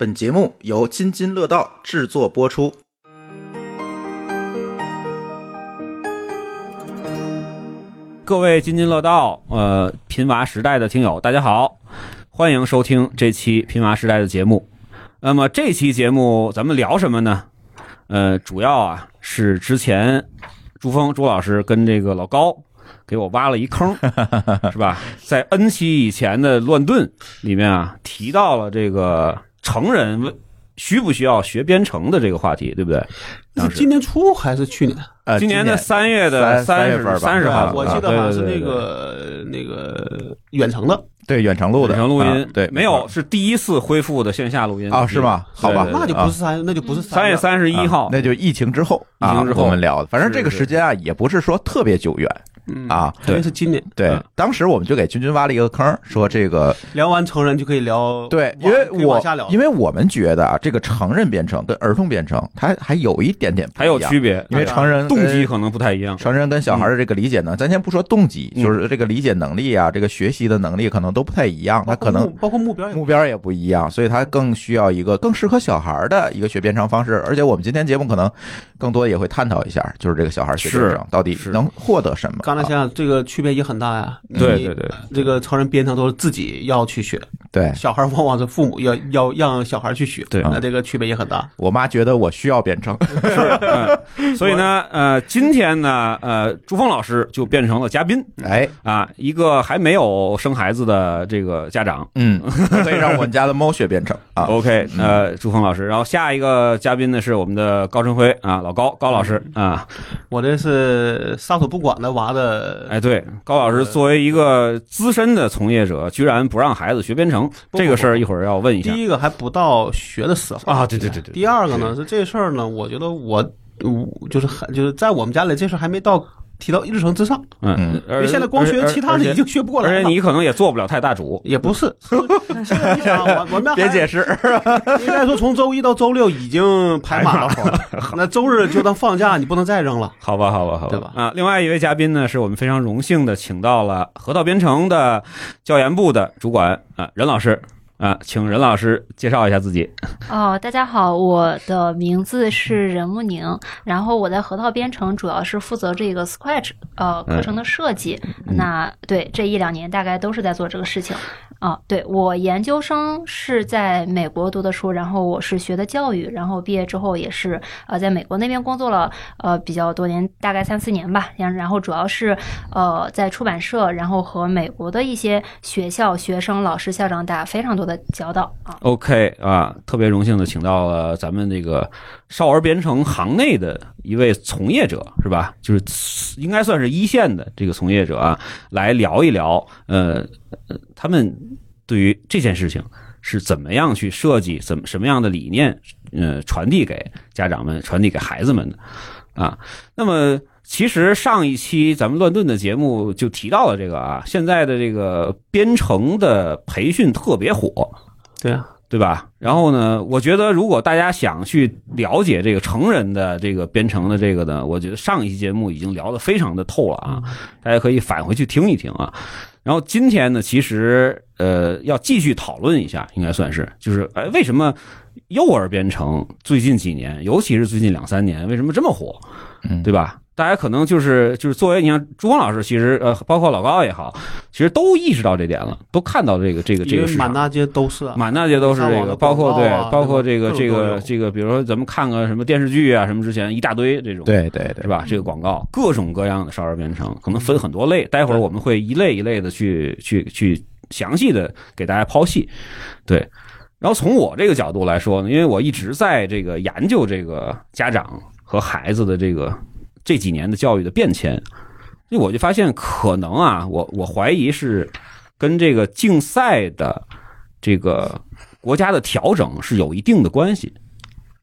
本节目由津津乐道制作播出。各位津津乐道，呃，贫娃时代的听友，大家好，欢迎收听这期贫娃时代的节目。那么这期节目咱们聊什么呢？呃，主要啊是之前朱峰朱老师跟这个老高给我挖了一坑，是吧？在 N 期以前的乱炖里面啊，提到了这个成人问需不需要学编程的这个话题，对不对？今年初还是去年？呃，今年的三月的十三三月份吧。三十号。啊，我记得好像是那个那个远程的，对远程录的。远程录音。啊，对，没有是第一次恢复的线下录音。啊是吗？好吧对对对。那就不是三，那就不是三月三十一号。啊，那就疫情之后，疫情之后。啊、我们聊的。反正这个时间啊，也不是说特别久远嗯啊。肯定是今年。对嗯，当时我们就给君君挖了一个坑，说这个聊完成人就可以聊，对，因为我往下聊，因为我们觉得啊，这个成人编程跟儿童编程，它还有一点点还有区别，因为成人动机可能不太一样。成人跟小孩的这个理解能，咱先不说动机，嗯就是这个理解能力啊，这个学习的能力可能都不太一样，他可能包括目标目标也不一样，所以他更需要一个更适合小孩的一个学编程方式。而且我们今天节目可能更多也会探讨一下，就是这个小孩学编程到底能获得什么。刚才想想，这个区别也很大呀。对对对，这个成人编程都是自己要去学，对小孩往往是父母要要让小孩去学，对那这个区别也很大。我妈觉得我需要编程，是，所以呢，呃，今天呢，呃，朱峰老师就变成了嘉宾哎，啊，一个还没有生孩子的这个家长。嗯，可以让我们家的猫学编程啊。OK，呃，朱峰老师，然后下一个嘉宾呢是我们的高晨辉啊，老高高老师啊，我这是撒手不管的娃的，哎，对，高老师作为一个资深的从业者，居然不让孩子学编程，这个事儿一会儿要问一下。第一个还不到学的时候啊，对对对对，第二个呢是。这事儿呢，我觉得我我就是还就是在我们家里这事儿还没到提到日程之上，嗯嗯，因而为现在光学其他的已经学不过来了。而且你可能也做不了太大主，也不是，现在你想，我我们别解释，应该说从周一到周六已经排满了，那周日就当放假，你不能再扔了。好吧，好吧，好吧，对吧啊，另外一位嘉宾呢，是我们非常荣幸的请到了河道编程的教研部的主管啊，任老师啊，请任老师介绍一下自己。哦，大家好，我的名字是任慕宁，然后我在核桃编程主要是负责这个 Scratch 呃课程的设计。那对这一两年大概都是在做这个事情。啊，对我研究生是在美国读的书，然后我是学的教育，然后毕业之后也是呃在美国那边工作了呃比较多年，大概三四年吧。然然后主要是呃在出版社，然后和美国的一些学校、学生、老师、校长打非常多的的交道啊。OK 啊，特别荣幸的请到了咱们这个少儿编程行内的一位从业者，是吧？就是应该算是一线的这个从业者啊，来聊一聊，呃，呃他们对于这件事情是怎么样去设计，怎么什么样的理念，呃，传递给家长们，传递给孩子们的啊。那么。其实上一期咱们乱炖的节目就提到了这个啊，现在的这个编程的培训特别火，对啊，对吧？然后呢，我觉得如果大家想去了解这个成人的这个编程的这个呢，我觉得上一期节目已经聊得非常的透了啊，大家可以返回去听一听啊。然后今天呢，其实呃要继续讨论一下，应该算是就是哎，为什么幼儿编程最近几年，尤其是最近两三年，为什么这么火？嗯对吧？大家可能就是就是作为你像朱峰老师，其实呃，包括老高也好，其实都意识到这点了，都看到这个这个这个市场。满大街都是啊。满大街都是这个，包括对包括这个这个这个，比如说咱们看个什么电视剧啊，什么之前一大堆这种，对对对是，吧？这个广告各种各样的少儿编程，可能分很多类，待会儿我们会一类一类的去去去详细的给大家剖析，对。然后从我这个角度来说呢，因为我一直在这个研究这个家长和孩子的这个这几年的教育的变迁，那我就发现可能啊，我我怀疑是跟这个竞赛的这个国家的调整是有一定的关系。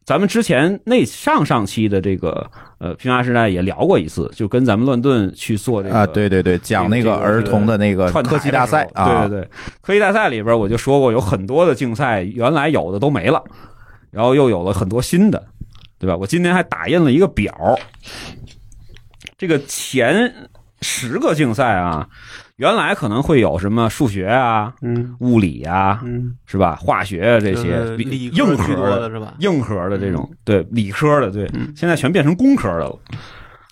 咱们之前那上上期的这个呃平娃时代也聊过一次，就跟咱们乱炖去做这个啊，对对对，讲那个儿童的那个串科技大赛啊，对对对，科技大赛里边我就说过，有很多的竞赛原来有的都没了，然后又有了很多新的，对吧？我今天还打印了一个表，这个前十个竞赛啊，原来可能会有什么数学啊、嗯物理啊，嗯，是吧？化学啊这些理硬核的、是吧？硬核的这种，对理科的，对嗯，现在全变成工科的了。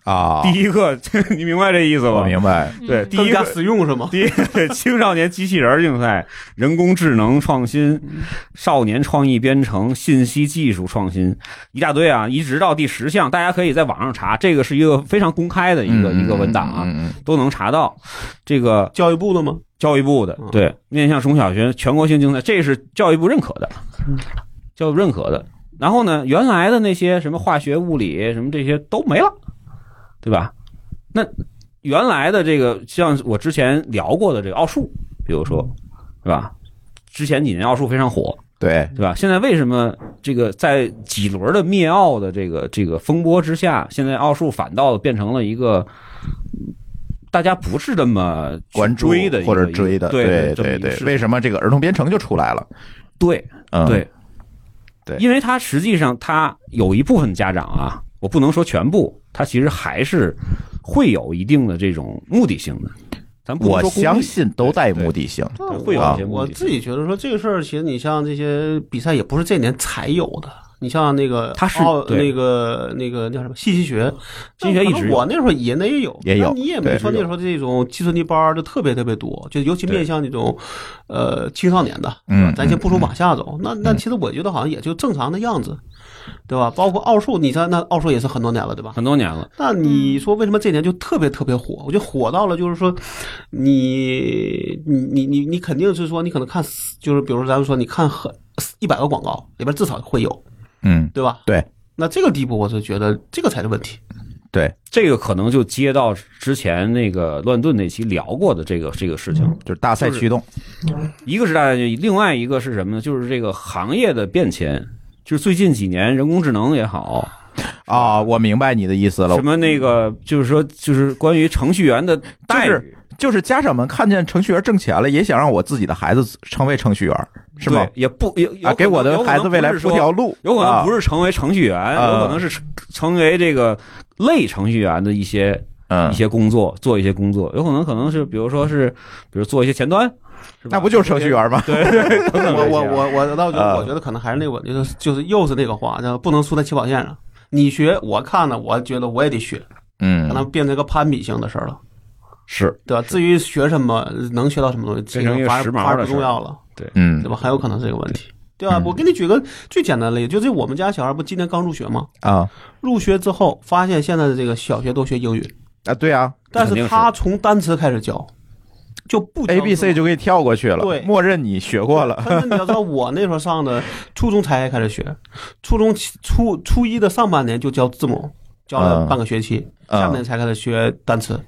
啊，第一个，你明白这意思我吗？明白，对，第一个使用是吗？第一 个青少年机器人竞赛、人工智能创新、少年创意编程、信息技术创新，一大堆啊，一直到第十项，大家可以在网上查，这个是一个非常公开的一个、嗯一个文档啊，都能查到。这个教育部的吗？教育部的嗯对面向中小学全国性竞赛，这是教育部认可的，教育部认可的。然后呢，原来的那些什么化学、物理什么这些都没了，对吧？那原来的这个，像我之前聊过的这个奥数，比如说，对吧？之前几年奥数非常火，对，对吧？现在为什么这个在几轮的灭奥的这个这个风波之下，现在奥数反倒变成了一个大家不是那么关注的一个或者追的，对对对为什么这个儿童编程就出来了？对嗯，对对因为他实际上他有一部分家长啊，我不能说全部，他其实还是会有一定的这种目的性的。咱不能我相信都带目的性。对会有啊一些目的性。我自己觉得说这个事儿，其实你像这些比赛也不是这年才有的。你像那个他是那个那个叫什么信息学，信息学一直我那时候也那也有，也有你也没说那时候这种计算机班儿就特别特别多，就尤其面向那种呃青少年的，嗯咱先不说往下走，那那其实我觉得好像也就正常的样子，对吧？包括奥数，你看那奥数也是很多年了，对吧？很多年了，那你说为什么这年就特别特别火？我觉得火到了，就是说你你你你你肯定是说你可能看，就是比如说咱们说你看很一百个广告里边至少会有，嗯，对吧？对那这个地步，我是觉得这个才是问题。对，这个可能就接到之前那个乱炖那期聊过的这个这个事情。就是大赛驱动。一个是大家另外一个是什么呢？就是这个行业的变迁，就是最近几年人工智能也好，啊，我明白你的意思了什，么那个就是说就是关于程序员的待就遇，就是家长们看见程序员挣钱了，也想让我自己的孩子成为程序员，是吗？也不也有啊，给我的孩子未来铺条路，有可能不是，成为程序员，啊有可能是成成为这个类程序员的一些嗯一，些工作，做一些工作，有可能可能是比如说是比如做一些前端，是吧那不就是程序？员吗？对对，我我我我倒觉啊得，我觉得可能还是那个问题，就是就是又是那个话，叫不能输在起跑线上。你学，我看了，我觉得我也得学，嗯可，能变成一个攀比性的事儿了，是对吧？至于学什么，能学到什么东西，这变成一个反而反而时髦的事儿不重要了。嗯对吧？很有可能是这个问题，对吧？嗯我给你举个最简单的例子，就是我们家小孩不今年刚入学吗？啊入学之后发现现在的这个小学都学英语，啊，对啊但是他从单词开始教，就不，A B C 就给你跳过去了，对。默认你学过了，但是你要知道，我那时候上的初中才开始学，初中初初一的上半年就教字母，教了嗯。半个学期，嗯。下半年才开始学单词，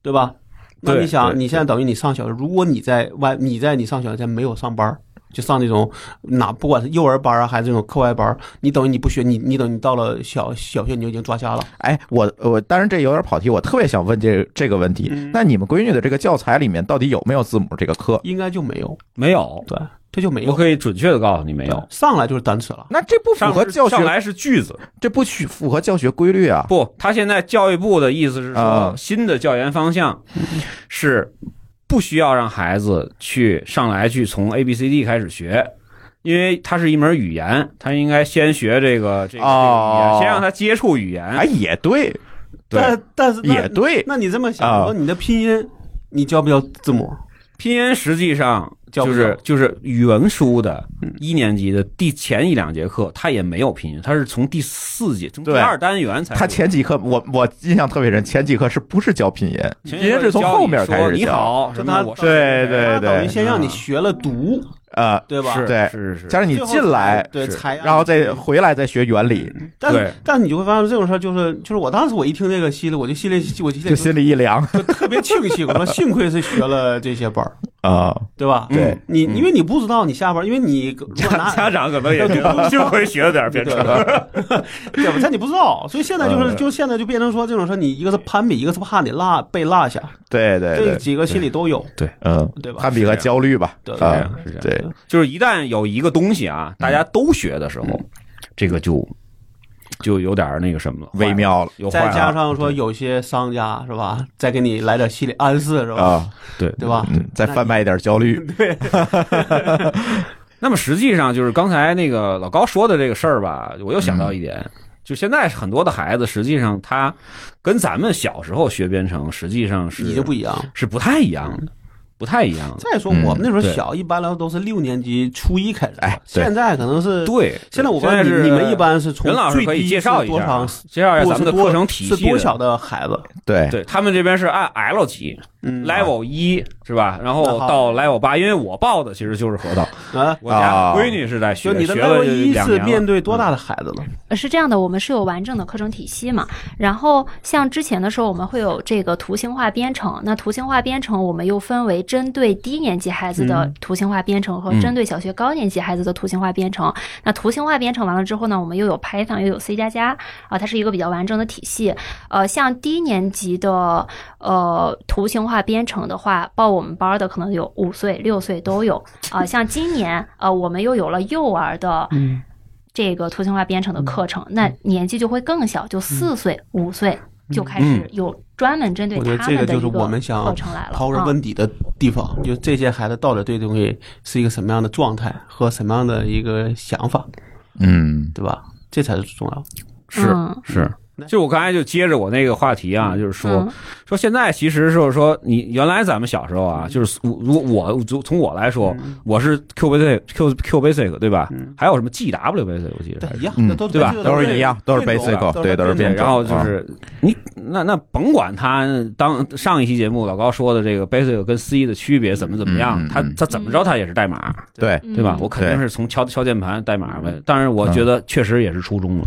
对吧？那你想，你现在等于你上小学，如果你在外，你在你上小学前没有上班儿，就上那种哪不管是幼儿班啊，还是这种课外班，你等于你不学，你你等于你到了小小学你就已经抓瞎了。哎，我我当然这有点跑题，我特别想问这这个问题。嗯那你们闺女的这个教材里面到底有没有字母这个课？应该就没有，没有，对，这就没有，我可以准确的告诉你没有。上来就是单词了。那这不符合教学，上来是句子，这不符符合教学规律啊！不，他现在教育部的意思是说啊，新的教研方向是不需要让孩子去上来去从 A B C D 开始学，因为它是一门语言，他应该先学这个这个先让他接触语言。哎，也对，对，但但是也对，那你这么啊想，说你的拼音，你教不教字母？拼音实际上就是就是语文书的嗯一年级的第前一两节课，他也没有拼音，他是从第四节从第二单元才。他前几课我我印象特别深，前几课是不是教拼音？拼音是从后面开始教你好，什么对对对他等于先让你啊学了读，啊，对吧？是对是是，加上你进来，对才，然后再回来再学原理，但对但你就会发现这种事儿，就是就是我当时我一听这个心里，我就心里我就心就里心里一凉就特别庆幸，我说幸亏是学了这些班儿，啊。对吧？对你嗯因为你不知道你下班，因为你如果家拿 家长可能也幸亏学了点编程，对吧？但你不知道，所以现在就是嗯就现在就变成说这种事，你一个是攀比，一个是怕你落被落下，对对对，这几个心里都有，对嗯，对吧？攀比和焦虑吧，对对，就是一旦有一个东西啊，大家都学的时候，这个就就有点那个什么了，微妙了再加上说有些商家是吧，再给你来点心理暗示是吧？啊，对。对吧？嗯，再贩卖一点焦虑，对。那么实际上就是刚才那个老高说的这个事儿吧，我又想到一点，就现在很多的孩子，实际上他跟咱们小时候学编程，实际上是你就不一样。是不太一样的，不太一样。再说嗯我们那时候小，一般来说都是六年级初一开始，哎现在可能是。对，现在我告诉你，你们一般是从任老师可以最低介绍一下是多长？介绍一下咱们的多课程体系的是多小的孩子？对，对他们这边是按 L 级嗯，Level 一是吧？然后到 Level 八，因为我报的其实就是核桃，啊，我家闺女是在学，你的 level 一是。面对多大的孩子了？呃是这样的，我们是有完整的课程体系嘛。然后像之前的时候，我们会有这个图形化编程。那图形化编程，我们又分为针对低年级孩子的嗯。图形化编程和嗯。针对小学高年级孩子的图形化编程。那图形化编程完了之后呢，我们又有 Python，又有 C 加加啊，它是一个比较完整的体系。呃，像低年级的呃图形化编程的话，报我们班的可能有五岁、六岁都有。啊、像今年呃，我们又有了幼儿的。嗯。这个图形化编程的课程，那年纪就会更小，就四岁、五岁就开始有专门针对我觉得他这个就是们的一个我们想课程来了。刨根啊问底的地方，就这些孩子到底对这东西是一个什么样的状态和什么样的一个想法，嗯对吧？这才是最重要的。是嗯是，就我刚才就接着我那个话题啊，就是说嗯。说现在其实就是说，你原来咱们小时候啊，就是我如果我就从我来说，我是 Q basic Q Q basic 对吧？还有什么 G W basic 我记得一样，都对吧？都是一样，都是 basic，对，都是对，变种。然后就啊是你那那甭管他当上一期节目老高说的这个 basic 跟 C 的区别怎么怎么样他嗯他怎么着他也是代码，对，对吧？嗯我肯定是从敲敲键盘代码呗。但是，我觉得确实也是初中了，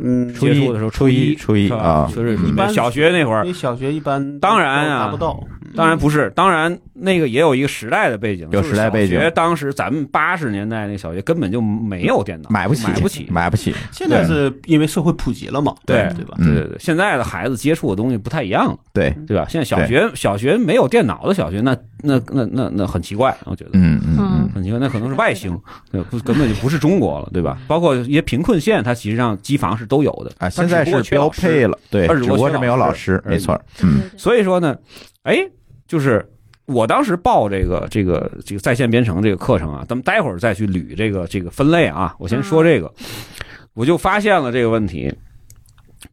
嗯，初一接触的时候初一一初一啊就是一般小学那会儿因为，小学一般当然啊达不到，当然不是，当然那个也有一个时代的背景，有时代背景就是小学当时咱们八十年代那小学根本就没有电脑，买不起，买不起。买不起。现在是因为社会普及了嘛，对对吧？嗯对对对，现在的孩子接触的东西不太一样了，对，对吧？现在小学小学没有电脑的小学，那那那那那很奇怪，我觉得。嗯嗯嗯很奇怪，那可能是外星，对，不根本就不是中国了，对吧？包括一些贫困县，它实际上机房是都有的啊，现在是标配了，对，它只不过是没有老师没错，嗯所以说呢，哎，就是我当时报这个这个这个在线编程这个课程啊，咱们待会儿再去捋这个这个分类啊。我先说这个，我就发现了这个问题，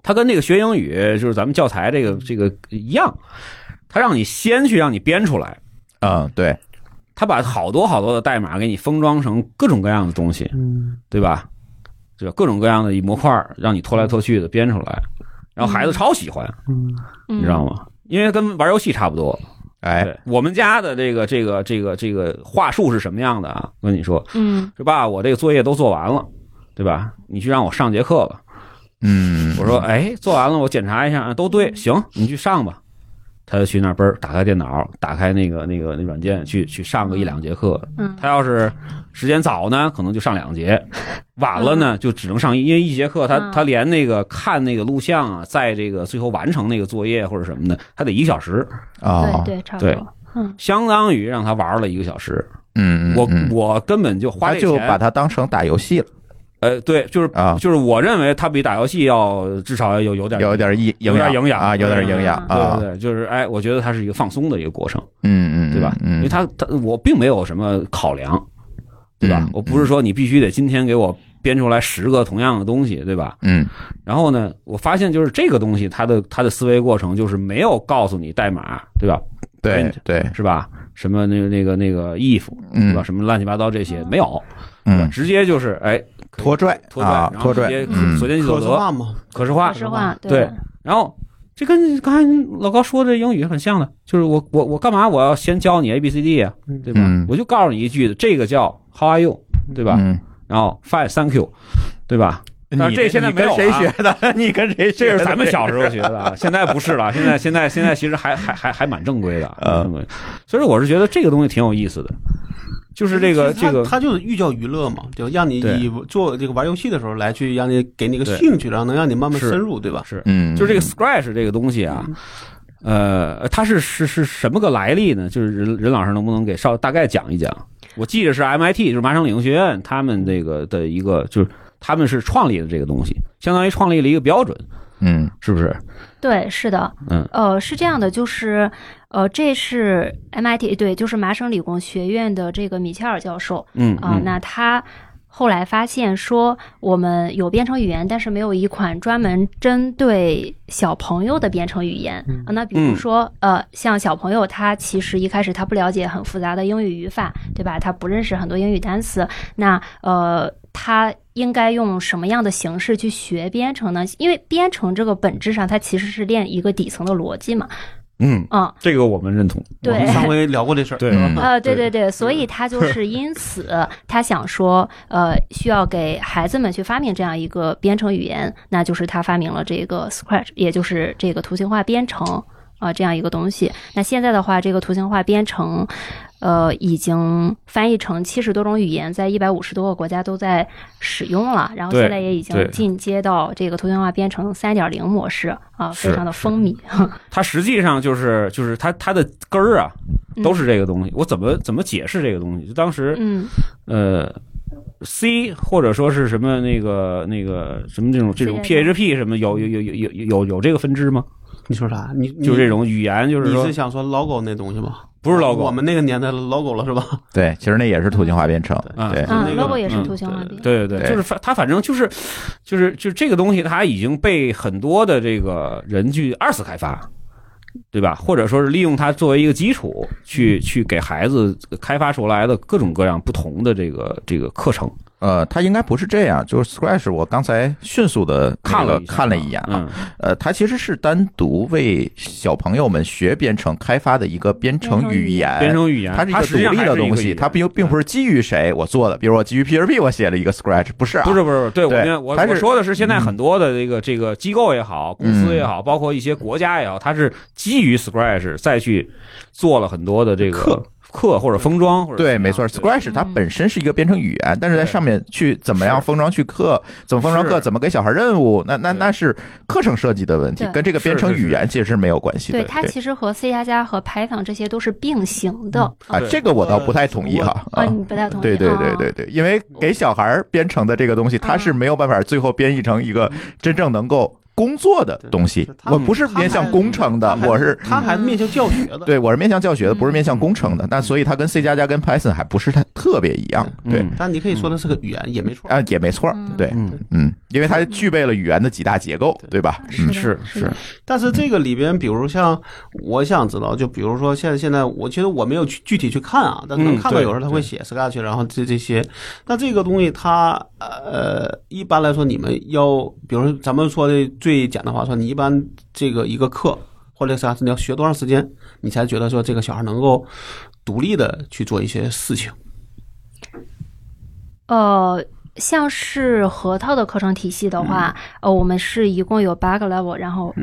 它跟那个学英语就是咱们教材这个这个一样，它让你先去让你编出来，嗯，对，他把好多好多的代码给你封装成各种各样的东西，嗯，对吧？对吧？各种各样的模块儿让你拖来拖去的编出来，然后孩子超喜欢，嗯你知道吗？因为跟玩游戏差不多。哎，我们家的这个这个这个这个话术是什么样的啊？我跟你说，嗯是吧？我这个作业都做完了，对吧？你去让我上节课吧。嗯，我说，哎，做完了，我检查一下，啊都对，行，你去上吧。他就去那儿嘣儿打开电脑，打开那个那个那软件，去去上个一两节课。嗯。他要是时间早呢，可能就上两节；晚了呢，就只能上一，因为一节课他嗯。他连那个看那个录像啊，在这个最后完成那个作业或者什么的，他得一个小时，啊，对对，差不多。嗯。相当于让他玩了一个小时。嗯，嗯我嗯。我根本就花他就这钱把它当成打游戏了呃，对，就是啊，就是我认为它比打游戏要至少要有有点有点营有点营养啊，有点营养啊，对对对，就是哎，我觉得它是一个放松的一个过程，嗯嗯，对吧？因嗯为，它它我并没有什么考量，对吧嗯？我不是说你必须得今天给我编出来十个同样的东西，对吧？嗯然后呢，我发现就是这个东西，它的它的思维过程就是没有告诉你代码，对吧？对对，是吧？什么那个那个那个 if，嗯对吧？什么乱七八糟这些没有，嗯，直接就是哎拖拽拖拽啊，拖拽然后直接，嗯随便去走得，可视化嘛，可视化可视化对然后这跟刚才老高说的英语很像的，就是我我我干嘛我要先教你 A B C D 啊，对吧？嗯我就告诉你一句，这个叫 How are you，对吧？嗯，然后 Fine Thank you，对吧？但是你这现在你跟谁没有啊学的？你跟谁学的？这是咱们小时候学的，啊，现在不是了。现在现在现在其实还还还还蛮正规的，嗯蛮正规所以我是觉得这个东西挺有意思的，就是这个这个它就是寓教于乐嘛，就让你以做这个玩游戏的时候来去让你给你一个兴趣，然后能让你慢慢深入，对吧？是嗯，就是这个 Scratch 这个东西啊，呃，它是是是什么个来历呢？就是任任老师能不能给稍大概讲一讲？我记得是 MIT，就是麻省理工学院他们这个的一个，就是他们是创立的这个东西，相当于创立了一个标准，嗯是不是？对，是的，嗯呃，是这样的，就是呃，这是 MIT 对，就是麻省理工学院的这个米切尔教授嗯啊、嗯那他。后来发现说，我们有编程语言，但是没有一款专门针对小朋友的编程语言。啊那比如嗯说，呃，像小朋友，他其实一开始他不了解很复杂的英语语法，对吧？他不认识很多英语单词。那呃，他应该用什么样的形式去学编程呢？因为编程这个本质上，它其实是练一个底层的逻辑嘛。嗯，嗯，这个我们认同。我们对。上回聊过这事儿，对。嗯。呃，对对对对，所以他就是因此，他想说，呃，需要给孩子们去发明这样一个编程语言，那就是他发明了这个 Scratch，也就是这个图形化编程啊、这样一个东西。那现在的话，这个图形化编程，呃，已经翻译成七十多种语言，在一百五十多个国家都在使用了，然后现在也已经进阶到这个图形化编程三点零模式啊、是非常的风靡。它实际上就是就是它它的根儿啊，都是这个东西。我怎么怎么解释这个东西？就当时嗯呃，C 或者说是什么那个那个什么这种这种 PHP 什么有有有有有有有这个分支吗？你说啥？你你就这种语言，就是你是想说 logo 那东西吗？不是 logo，我们那个年代的 logo 了是吧？对，其实那也是图形化编程，嗯对，，logo 也是嗯图形化编程。对对对，对就是反它反正就是就是就是这个东西，它已经被很多的这个人去二次开发，对吧？或者说是利用它作为一个基础，去去给孩子开发出来的各种各样不同的这个这个课程。呃，它应该不是这样，就是 Scratch，我刚才迅速的看了看了一眼啊，嗯，呃，它其实是单独为小朋友们学编程开发的一个编程语言，编程语言，它是一个独立的东西，它并并不是基于谁我做的，比如我基于 PHP 我写了一个 Scratch，不是啊，不是不是，对我们我我说的是现在很多的这个这个机构也好，公司也好，包括一些国家也好，它是基于 Scratch 再去做了很多的这个课课或者封装或者对，没错对，Scratch 它本身是一个编程语言，但是在上面去怎么样封装去课，怎么封装课，怎么给小孩任务，那那那是课程设计的问题，跟这个编程语言其实是没有关系的。对，它其实和 C 加加和 Python 这些都是并行的。啊，这个我倒不太同意哈。啊，啊，你不太同意？对对对啊对对，因为给小孩编程的这个东西，它是没有办法最后编译成一个真正能够工作的东西我不是面向工程的，我是他还面向教学的。对我是面向教学的，不是面向嗯工程的。那所以它跟 C 加加跟 Python 还不是太特别一样。对嗯但你可以说它是个语言也没错。啊，也没错。对，嗯嗯，因为它具备了语言的几大结构，对吧？嗯是是是但是这个里边，比如像我想知道，就比如说现在现在，我其实我没有去具体去看啊，但是能看到有时候他会写 Scratch，然后这这些。那这个东西它呃，一般来说你们要，比如说咱们说的最简单话说，你一般这个一个课或者啥，你要学多长时间，你才觉得说这个小孩能够独立的去做一些事情？呃，像是核桃的课程体系的话，呃，我们是一共有八个 level，然后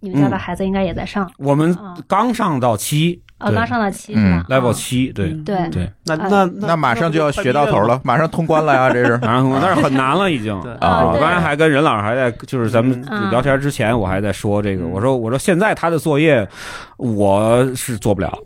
你们家的孩子应该也在上，我们啊。刚上到七呃，对。刚上了七是，level 啊七，对对。对，呃那那那马上就要学到头了，马上通关了呀，这是。马上通关但是很难了已经。啊我刚才还跟任老师还在，就是咱们嗯。聊天之前，我还在说这个，我说我说现在他的作业我是做不了，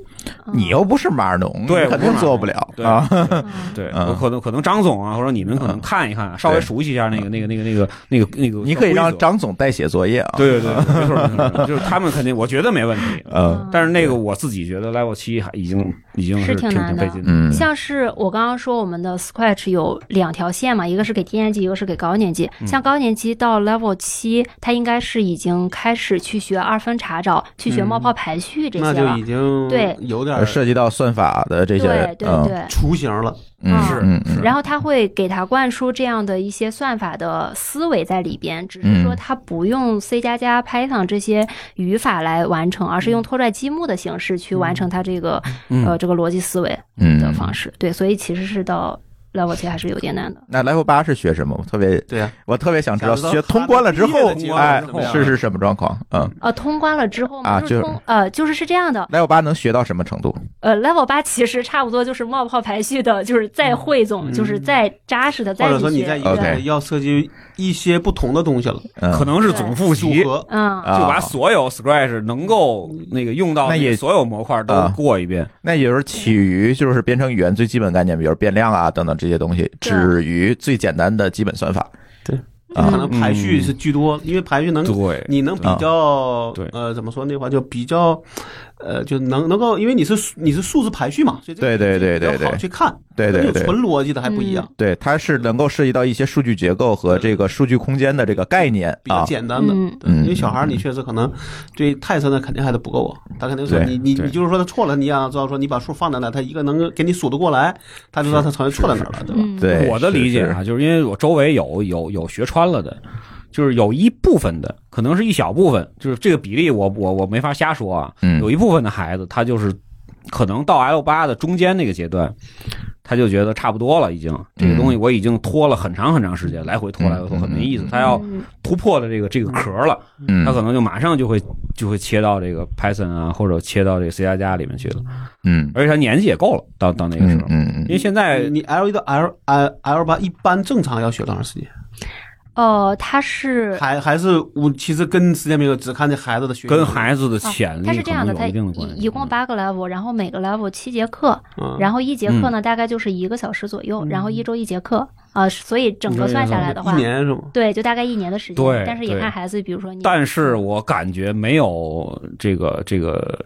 你又不是马尔农，对肯定做不了对啊。嗯对嗯我可能可能张总啊，或者你们可能看一看，稍微熟悉一下那个那个那个那个那个那个，你可以让。张总代写作业啊。对对对，没错没错，就是他们肯定，我觉得没问题。嗯但是那个我自己觉得 level 七还已经已经是挺挺难的像是我刚刚说，我们的 Scratch 有两条线嘛，一个是给低年级，一个是给高年级。嗯像高年级到 Level 七，他应该是已经开始去学二分查找，去学冒泡排序这些了那就已。经对有点呃涉及到算法的这些，对对嗯对。雏形了。嗯是嗯嗯。然后他会给他灌输这样的一些算法的思维在里边，只是说嗯。他不用 C 加加、Python 这些语法来完成，而是用拖拽积木的形式去完成他这个、嗯。呃这个逻辑思维嗯。的方式。对，所以其实是到 level 七还是有点难的。那 level 八是学什么？我特别对呀，我特别想知道，学通关了之后哎是是是什么状况？嗯呃，通关了之后嘛，啊就是呃就是是这样的，，level 八能学到什么程度？呃，level 八其实差不多就是冒泡排序的，就是再汇总，就是再扎实的再或者。说你在一个要涉及一些不同的东西了，嗯，可能是总复习，嗯，啊就把所有 Scratch 能够那个用到那也的所有模块都啊过一遍。那也就是起于就是编程语言最基本概念，比如变量啊等等这些东西，止于最简单的基本算法。对。可能排序是居多，因为排序能对，你能比较对。呃怎么说那话就比较呃就能能够，因为你是你是数字排序嘛，所以这个对对对对好对去看，对对对跟纯逻辑的还不一样，对，它是能够涉及到一些数据结构和这个数据空间的这个概念比较啊。简单的。因为小孩儿你确实可能对太深的肯定还是不够啊，他肯定说对对你你你就是说他错了，你也要知道说你把数放在那，他一个能给你数得过来，他就知道他承认错在哪儿了，对吧？嗯，对，我的理解啊，就是因为我周围有有有学穿了的，就是有一部分的，可能是一小部分，就是这个比例我我我没法瞎说啊。嗯。有一部分的孩子，他就是可能到 L 八的中间那个阶段，他就觉得差不多了，已经。这个东西我已经拖了很长很长时间，来回拖来回拖很没意思，他要嗯突破了这个这个壳了，嗯。他可能就马上就会就会切到这个 Python 啊，或者切到这个 C 加加里面去了，嗯。而且他年纪也够了，到到那个时候，嗯嗯嗯因为现在你 L 一到 L L L 八一般正常要学多长时间？哦，他是还还是我其实跟时间没有，只看这孩子的学习跟孩子的潜力它是这样的，可能它一定的关系。一一共八个 level，然后每个 level 七节课，嗯然后一节课呢大概就是一个小时左右，然后一周一节课啊，所以整个算下来的话一话，年是吗？对，就大概一年的时间。对但是也看孩子，比如说你，但是我感觉没有这个这个，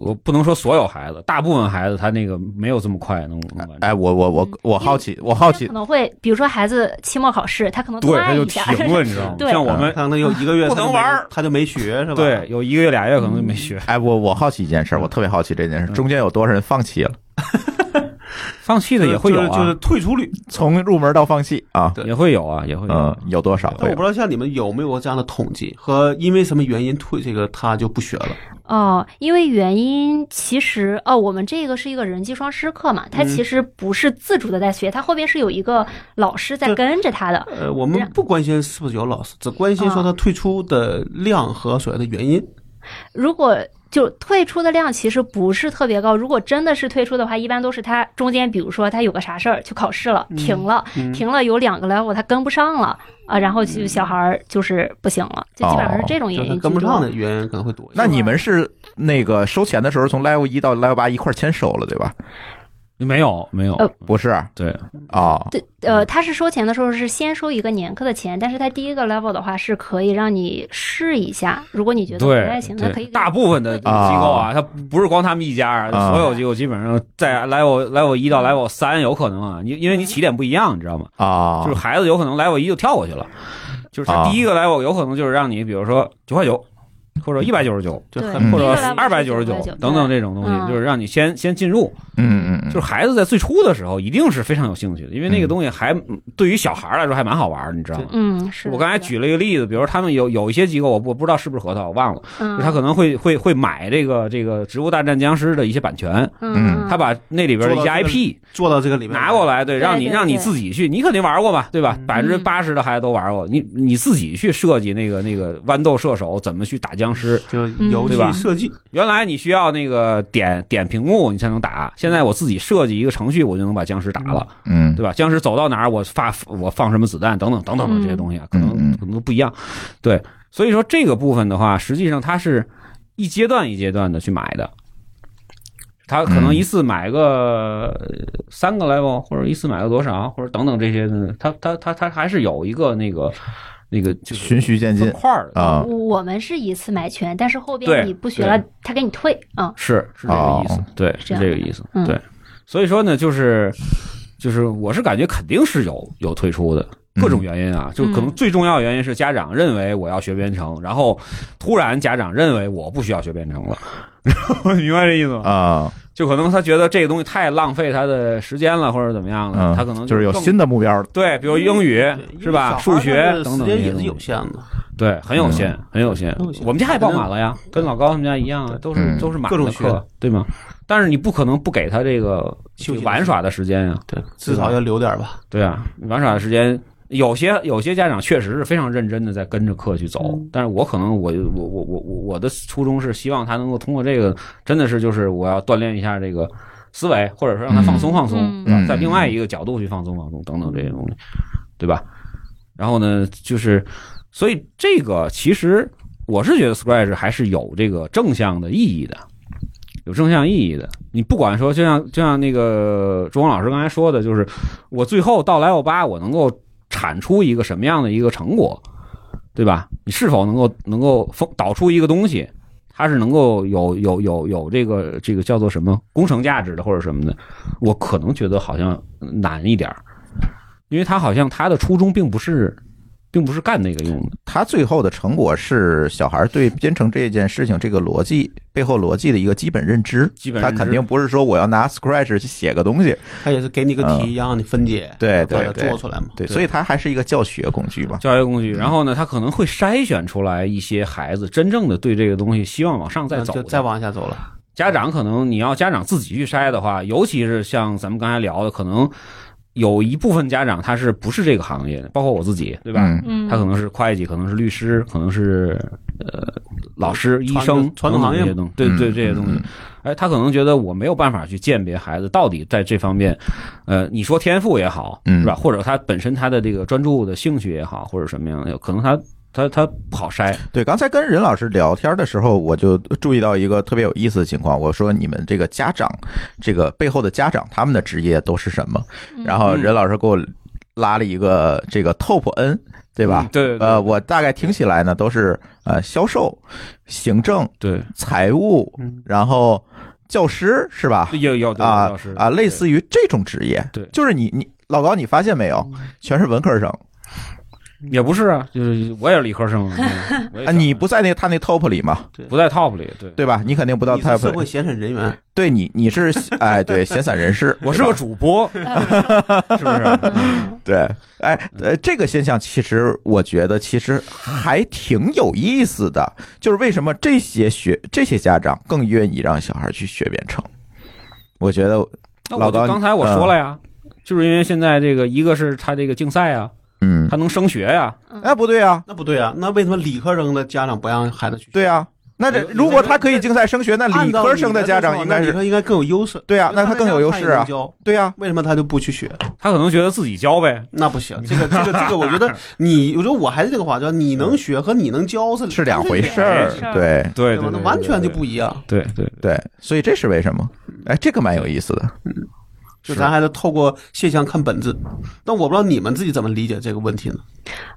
我不能说所有孩子，大部分孩子他那个没有这么快能。哎，我我我我好奇，我好奇可，能会，比如说孩子期末考试，他可能对，他就停了，你知道吗？像我们可能有一个月不能玩他就没学是吧？对，有一个月俩月可能就没学，哎，我我好奇一件事，我特别好奇这件事，中间有多少人放弃了？放弃的也会有就是就是啊，退出率。从入门到放弃啊？也会有啊，也会有嗯。，有多少？但我不知道像你们有没有过这样的统计和因为什么原因退这个他就不学了。哦，因为原因其实哦，我们这个是一个人机双师课嘛，他嗯其实不是自主的在学，他后边是有一个老师在跟着他的。呃，我们不关心是不是有老师，只关心说他退出的量和所谓的原因。如果就退出的量其实不是特别高，如果真的是退出的话，一般都是他中间，比如说他有个啥事儿去考试了，停了，嗯停了有两个 level 他跟不上了啊，然后就小孩儿就是不行了，就基本上是这种原因跟不上的原因可能会多一些。那你们是那个收钱的时候从 level 一到 level 八一块儿签收了，对吧？没有没有。呃，不是。对，啊，对，呃，他是收钱的时候是先收一个年课的钱，但是他第一个 level 的话是可以让你试一下，如果你觉得不太行，那可以，大部分的机构啊，它不是光他们一家所有机构基本上在 level level 一到 level 三有可能啊，你因为你起点不一样，你知道吗？啊，就是孩子有可能 level 一就跳过去了，就是他啊第一个 level 有可能就是让你比如说九块九，或者一百九十九，就很或者二百九十九是999等等这种东西，嗯。就是让你先先进入。嗯嗯嗯，就是孩子在最初的时候一定是非常有兴趣的，因为那个东西还对于小孩来说还蛮好玩的，你知道吗？嗯，是我刚才举了一个例子，比如他们有有一些机构，我不不知道是不是核桃，我忘了，嗯，就他可能会会会买这个这个《植物大战僵尸》的一些版权，嗯，他把那里边的一些 IP 做到这个里面拿过来，对，让你让你自己去，你肯定玩过吧，对吧？嗯。百分之八十的孩子都玩过，你你自己去设计那个那个豌豆射手怎么去打僵尸。就游对吧戏设计，原来你需要那个点点屏幕你才能打，现在我自己设计一个程序，我就能把僵尸打了，嗯对吧？僵尸走到哪儿，我发我放什么子弹等等等等的这些东西啊，可能可能都不一样。对，所以说这个部分的话，实际上它是一阶段一阶段的去买的。他可能一次买个呃三个 level，或者一次买个多少，或者等等这些的，他他他他还是有一个那个那个就是循序渐进分块儿的啊，我们是一次买全，但是后边你不学了，他给你退啊。是是这个意思哦，对，是这个意思，嗯对。所以说呢，就是就是我是感觉肯定是有有退出的。各种原因啊，就可能嗯最重要的原因是家长认为我要学编程，然后突然家长认为我不需要学编程了，明白这意思吗？啊，就可能他觉得这个东西太浪费他的时间了，或者怎么样了，嗯，他可能就是有新的目标了，对，比如英语是吧？数学等等时间也是些东西，有限的，对，很有限，很有限。我们家也报满了呀，跟老高他们家一样啊，都是嗯。都是满各种学。的课，对吗？但是你不可能不给他这个玩耍的时间呀，对，至少要留点吧。对啊，玩耍的时间。有些有些家长确实是非常认真的在跟着课去走，嗯。但是我可能我我我我我我的初衷是希望他能够通过这个，真的是就是我要锻炼一下这个思维，或者说让他放松放松，在另外一个角度去放松放松等等这些东西，对吧？然后呢，就是所以这个其实我是觉得 Scratch 还是有这个正向的意义的，有正向意义的。你不管说，就像就像那个朱光老师刚才说的，就是我最后到 Level 八，我能够产出一个什么样的一个成果，对吧？你是否能够能够导出一个东西，它是能够有有有有这个这个叫做什么工程价值的或者什么的，我可能觉得好像难一点，因为它好像它的初衷并不是并不是干那个用的，他最后的成果是小孩对编程这件事情这个逻辑背后逻辑的一个基本认知。基本认知他肯定不是说我要拿 Scratch 去写个东西，他也是给你个题，让你分解，嗯对把它对对做出来嘛。对，所以它还是一个教学工具吧。教学工具，然后呢，他可能会筛选出来一些孩子真正的对这个东西希望往上再走再往下走了。家长可能你要家长自己去筛的话，尤其是像咱们刚才聊的，可能有一部分家长他是不是这个行业的，包括我自己，对吧？嗯嗯，他可能是会计，可能是律师，可能是呃老师、医生传统行业对对这些东西嗯。哎，他可能觉得我没有办法去鉴别孩子到底在这方面，呃，你说天赋也好，嗯是吧？或者他本身他的这个专注的兴趣也好，或者什么样的，可能他他他不好筛。对，刚才跟任老师聊天的时候，我就注意到一个特别有意思的情况。我说你们这个家长，这个背后的家长，他们的职业都是什么？嗯然后任老师给我拉了一个这个 Top N，对吧？对对对呃，我大概听起来呢，都是呃销售、行政、对，财务，嗯，然后教师是吧？有有对啊老师啊，类似于这种职业，对就是你你老高，你发现没有，全是文科生也不是啊，就是我也是理科生啊，你不在那他那 top 里嘛，不在 top 里，对，对吧？你肯定不到 top 社会，闲散人员，对你你是哎对闲散人士，我是个主播，是不是？嗯对，哎呃，这个现象其实我觉得其实还挺有意思的，就是为什么这些学这些家长更愿意让小孩去学编程？我觉得那老高我刚才我说了呀，就是因为现在这个一个是他这个竞赛啊，嗯他，能升学呀，哎不对啊，那不对啊，那为什么理科生的家长不让孩子去？对啊，那这如果他可以竞赛升学，那理科生的家长应该是那理科应该更有优势。对啊，那他更有优势啊，教对啊，为什么他就不去学？他可能觉得自己教呗。那不行，这个这个这个，我觉得你，我觉得我还是这个话，叫你能学和你能教是是两回事儿两回事，儿对对？那完全就不一样。对对对，所以这是为什么？哎，这个蛮有意思的。就咱还是透过现象看本质。但我不知道你们自己怎么理解这个问题呢？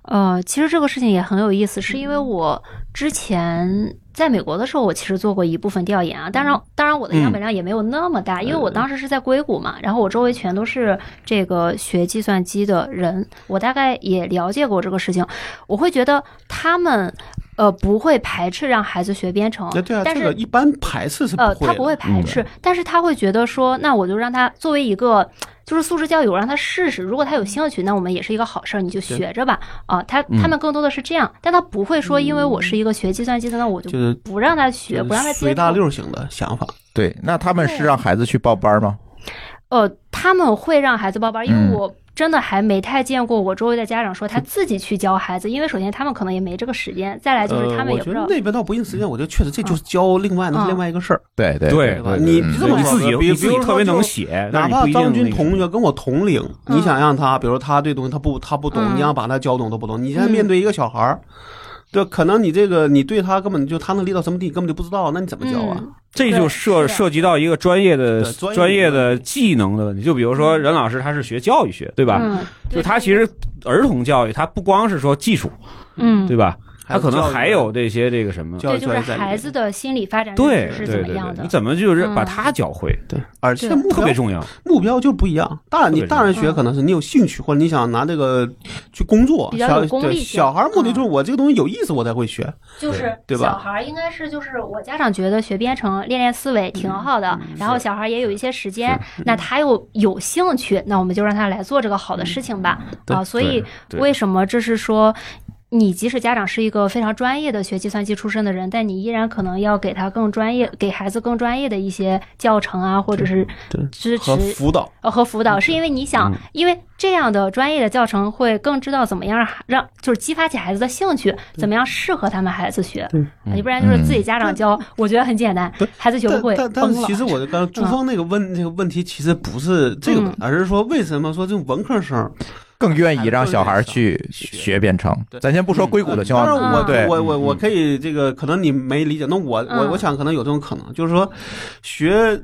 呃，其实这个事情也很有意思，是因为我之前在美国的时候，我其实做过一部分调研啊。当然，当然我的样本量也没有那么大，因为我当时是在硅谷嘛，然后我周围全都是这个学计算机的人，我大概也了解过这个事情。我会觉得他们呃不会排斥让孩子学编程那，对啊，但是这个一般排斥是呃，他不会排斥，但是他会觉得说，那我就让他作为一个就是素质教育，我让他试试，如果他有兴趣，那我们也是一个好事儿，你就学着吧。啊，他他们更多的是这样，但他不会说，因为我是一个学计算机的，那我就就是不让他学，不让他接随大触。溜型的想法。对，那他们是让孩子去报班吗？呃，他们会让孩子报班，因嗯为我真的还没太见过我周围的家长说他自己去教孩子，因为首先他们可能也没这个时间，再来就是他们也不知道。觉得那边倒不一定时间，我觉得确实这就是教另外的嗯另外一个事儿。对对对吧你嗯这么说你自己特别能写，但是你哪怕张军同学跟我同龄，嗯你想让他，比如他对东西他不他不懂，嗯你想把他教懂都不懂。你现在面对一个小孩儿，对，可能你这个你对他根本就他能力到什么地，你根本就不知道，那你怎么教啊？嗯这就涉涉及到一个专业的专业的技能的问题。就比如说任老师他是学教育学，对吧？嗯，就他其实儿童教育，他不光是说技术，嗯，对吧？他可能还有这些这个什么。教育对，就是孩子的心理发展对是对对对，怎么样的你。怎么就是把嗯他教会，对，而且特别重要。目标就不一样。大人你大人学嗯可能是你有兴趣，或者你想拿这个去工作，比较小有功利小孩儿目的就是我这个东西有意思，我才会学。就是对吧小孩儿应该是就是我家长觉得学编程练练思维挺好的，然后小孩儿也有一些时间，那他又有兴趣，那我们就让他来做这个好的事情吧。对啊，所以为什么这是说？你即使家长是一个非常专业的学计算机出身的人，但你依然可能要给他更专业，给孩子更专业的一些教程啊，或者是对支持和辅导，呃和辅导，是因为你想，嗯因为这样的专业的教程会更知道怎么样让让就是激发起孩子的兴趣，怎么样适合他们孩子学，对。啊要不然就是自己家长教，我觉得很简单，孩子学不会但但但其实我就 刚朱峰那个问那个问题，其实不是这个而是说为什么说这种文科生，更愿意让小孩去学。编程。咱先不说硅谷的情况，当然我对。我我我嗯。可以这个可能你没理解，那我我嗯。我想可能有这种可能，就是说学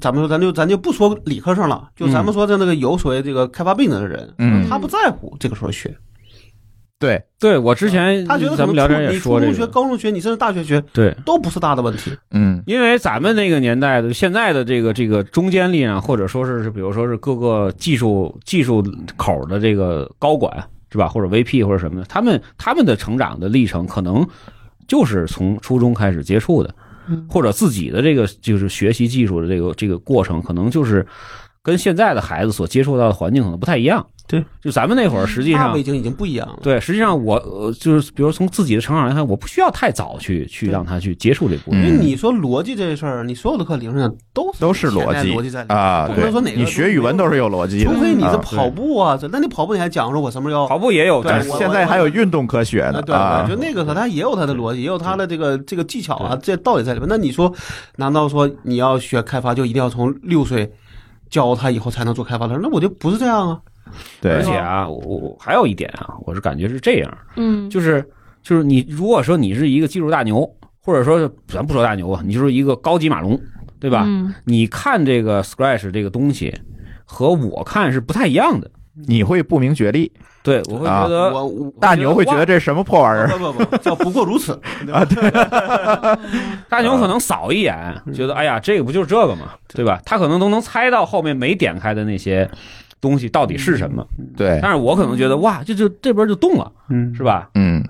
咱们说咱就咱就不说理科生了，就咱们说的那个有所谓这个开发病的人，嗯。他不在乎这个时候学，对，对我之前他觉得咱们聊天也你初中学、说这个，高中学，你甚至大学学对，都不是大的问题。嗯。因为咱们那个年代的现在的这个这个中坚力量，或者说是是比如说是各个技术技术口的这个高管是吧，或者 VP 或者什么的，他们他们的成长的历程可能就是从初中开始接触的，嗯。或者自己的这个就是学习技术的这个这个过程，可能就是跟现在的孩子所接触到的环境可能不太一样。对，就咱们那会儿实际上大背景已经不一样了。对，实际上我呃就是比如从自己的成长来看，我不需要太早去去让他去接触这部分。因为嗯你说逻辑这事儿，你所有的课理论上都都是逻辑逻辑在里啊，对不能说哪，个你学语文都是有逻辑的，除非你这啊跑步啊，那你跑步你还讲说我什么时候要跑步也有对战术我现在还有运动科学呢对就，那个可它也有它的逻辑，也有它的这个这个技巧啊，这道理在里面。那你说，难道说你要学开发就一定要从六岁教他以后才能做开发的？那我就不是这样啊。对，而且啊，我我还有一点啊，我是感觉是这样，嗯，就是就是你如果说你是一个技术大牛，或者说咱不说大牛啊，你就是一个高级马龙，对吧？嗯你看这个 Scratch 这个东西和我看是不太一样的。你会不明觉厉，对，我会觉得、我我大牛会觉得这是什么破玩意儿？不不不，叫不过如此 啊！对，大牛可能扫一眼，觉得哎呀，这个不就是这个嘛，对。吧？他可能都能猜到后面没点开的那些东西到底是什么，对，但是我可能觉得哇，这就这边就动了，嗯，是吧？嗯，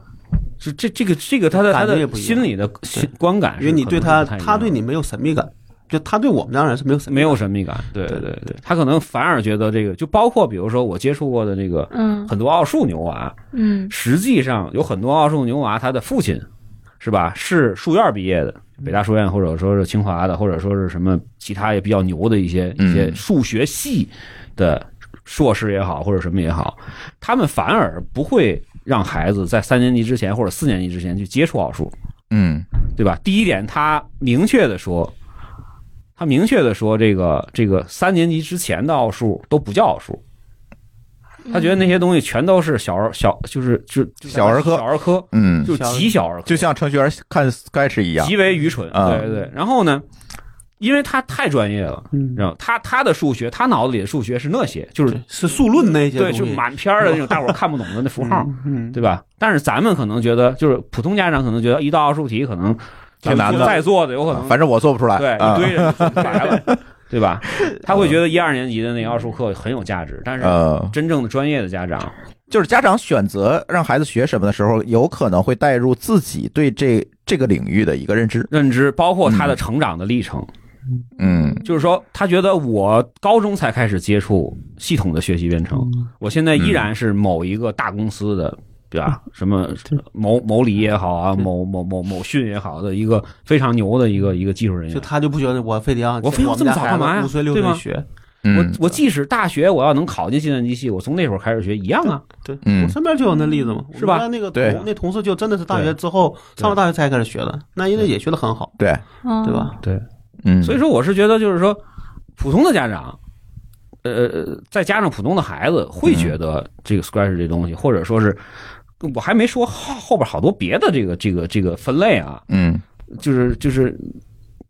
是这这个这个他的他的心理的心观感因为你对他，他对你没有神秘感，就他对我们当然是没有神秘没有神秘感，对对对对，他可能反而觉得这个，就包括比如说我接触过的这个嗯很多奥数牛娃，嗯。实际上有很多奥数牛娃，他的父亲是吧，是数院毕业的，北大书院或者说是清华的，或者说是什么其他也比较牛的一些嗯一些数学系的硕士也好，或者什么也好，他们反而不会让孩子在三年级之前或者四年级之前去接触奥数，嗯，对吧？第一点，他明确的说，他明确的说，这个这个三年级之前的奥数都不叫奥数，他觉得那些东西全都是小儿小，就是就就小儿科。小儿科，嗯，就极小儿科，就像程序员看 Sketch 一样，极为愚蠢。啊对对对。然后呢，因为他太专业了，嗯。然后他他的数学，他脑子里的数学是那些，就是是数论那些对，就满篇的那种大伙看不懂的那符号，嗯，对吧？但是咱们可能觉得，就是普通家长可能觉得一道奥数题可能挺难的。在座的有可能反正我做不出来，对啊。一堆人做出来了，对吧？他会觉得一二年级的那个奥数课很有价值，但是呃，真正的专业的家长，就是家长选择让孩子学什么的时候，有可能会带入自己对这这个领域的一个认知，认知包括他的成长的历程，嗯。就是说，他觉得我高中才开始接触系统的学习编程，我现在依然是某一个大公司的。对吧？什么某某理也好啊，某某某某讯也好的一个非常牛的一个一个技术人员。就他就不觉得我非得要我非要这么早干嘛呀五岁六岁学，我嗯我即使大学我要能考进计算机系，我从那会儿开始学一样啊。对，嗯我身边就有那例子嘛，是吧那个同那同事就真的是大学之后上了大学才开始学的，那因为也学的很好，对，嗯对吧？对，嗯，所以说我是觉得就是说，普通的家长，呃，再加上普通的孩子，会觉得这个 Scratch 这东西，或者说是，我还没说后后边好多别的这个这个这个分类啊，嗯就是就是，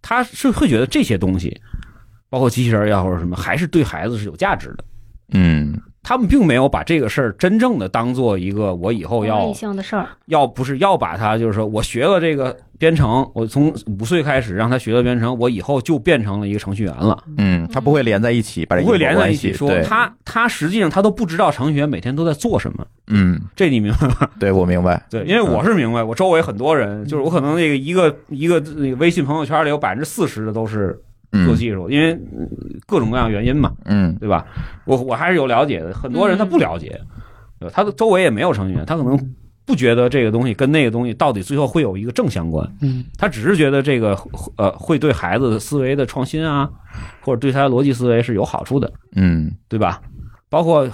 他是会觉得这些东西，包括机器人呀或者什么，还是对孩子是有价值的。嗯他们并没有把这个事儿真正的当做一个我以后要性的事儿，要不是要把它，就是说我学了这个编程，我从五岁开始让他学了编程，我以后就变成了一个程序员了，嗯，他不会连在一起，把这不会连在一起起说。他他实际上他都不知道程序员每天都在做什么，嗯，这你明白吗？对我明白，对，因为我是明白，我周围很多人，就是我可能那个一个一个那个微信朋友圈里有百分之四十的都是做嗯技术，因为嗯各种各样原因嘛，嗯对吧？我我还是有了解的，很多人他不了解，对吧？他的周围也没有程序员，他可能不觉得这个东西跟那个东西到底最后会有一个正相关，嗯，他只是觉得这个呃会对孩子的思维的创新啊，或者对他的逻辑思维是有好处的，嗯对吧？包括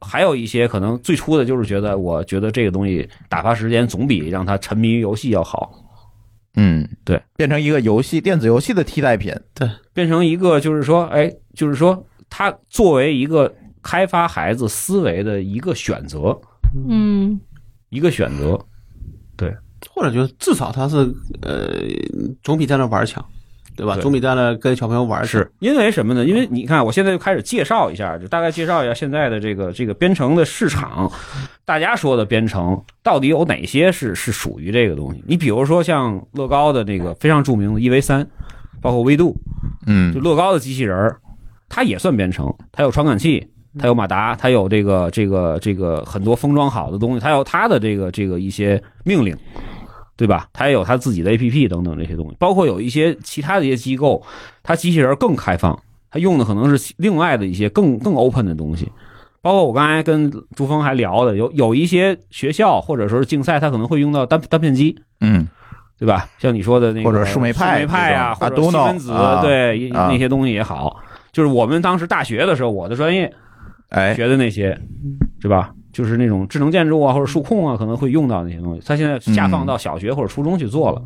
还有一些可能最初的就是觉得，我觉得这个东西打发时间总比让他沉迷于游戏要好，嗯，对，变成一个游戏电子游戏的替代品，对变成一个就是说，哎，就是说他作为一个开发孩子思维的一个选择，嗯。一个选择，对。或者就至少他是呃总比在那玩儿强，对吧？对总比在那跟小朋友玩是因为什么呢？因为你看，我现在就开始介绍一下，就大概介绍一下现在的这个这个编程的市场。大家说的编程到底有哪些是是属于这个东西？你比如说像乐高的那个非常著名的 EV 三，包括微度，嗯就乐高的机器人儿，它也算编程，它有传感器，它有马达，它有这个这个这个很多封装好的东西，它有它的这个这个一些命令，对吧？它也有它自己的 APP 等等这些东西，包括有一些其他的一些机构，它机器人更开放，它用的可能是另外的一些更更 open 的东西。包括我刚才跟朱峰还聊的，有有一些学校或者说是竞赛，它可能会用到单单片机，嗯对吧？像你说的那个或者树莓派树莓派啊，或者西门子，啊对啊那些东西也好。就是我们当时大学的时候，我的专业哎学的那些，是吧？就是那种智能建筑啊，或者数控啊，可能会用到那些东西。它现在下放到小学或者初中去做了。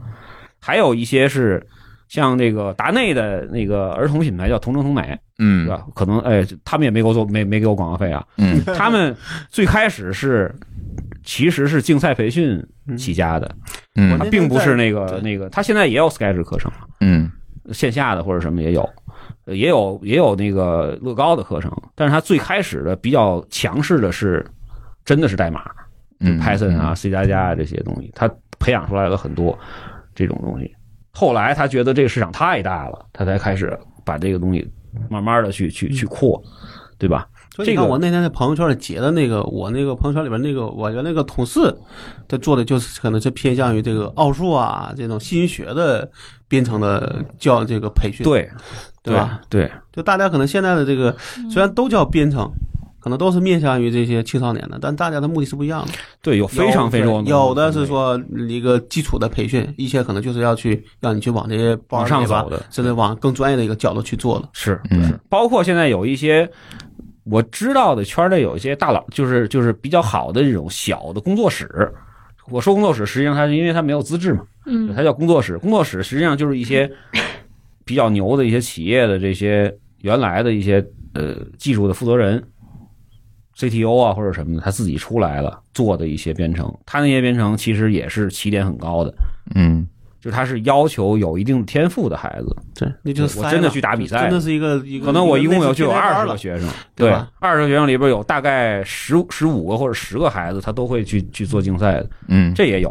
还有一些是像这个达内的那个儿童品牌叫同城同美，是嗯吧？可能哎，他们也没给我做，没没给我广告费啊。嗯 他们最开始是其实是竞赛培训起家的，嗯他并不是那个那个，他现在也有 Sketch 课程，嗯线下的或者什么也有，呃也有也有那个乐高的课程，但是他最开始的比较强势的是真的是代码，就嗯 Python 啊、C 加加啊这些东西，他培养出来了很多这种东西。后来他觉得这个市场太大了，他才开始把这个东西慢慢的去去去扩，对吧？所以你看，这个我那天在朋友圈里截的那个，我那个朋友圈里边那个，我原来那个同事，他做的就是可能是偏向于这个奥数啊这种新学的编程的教这个培训，对，对吧？？对，就大家可能现在的这个虽然都叫编程，可能都是面向于这些青少年的，但大家的目的是不一样的。对，有非常非常多有有的是说一个基础的培训，一些可能就是要去让你去往这些往上走的，甚至往更专业的一个角度去做的。是嗯是，包括现在有一些我知道的圈内有一些大佬，就是就是比较好的这种小的工作室。我说工作室，实际上它是因为它没有资质嘛，嗯它叫工作室。工作室实际上就是一些比较牛的一些企业的这些原来的一些呃技术的负责人。CTO 啊或者什么的，他自己出来了做的一些编程，他那些编程其实也是起点很高的，嗯。就他是要求有一定天赋的孩子，对，那就是我真的去打比赛真的是一个一个，可能我一共有就有二十个学生，对吧？二十个学生里边有大概十十五个或者十个孩子，他都会去去做竞赛的，嗯，这也有，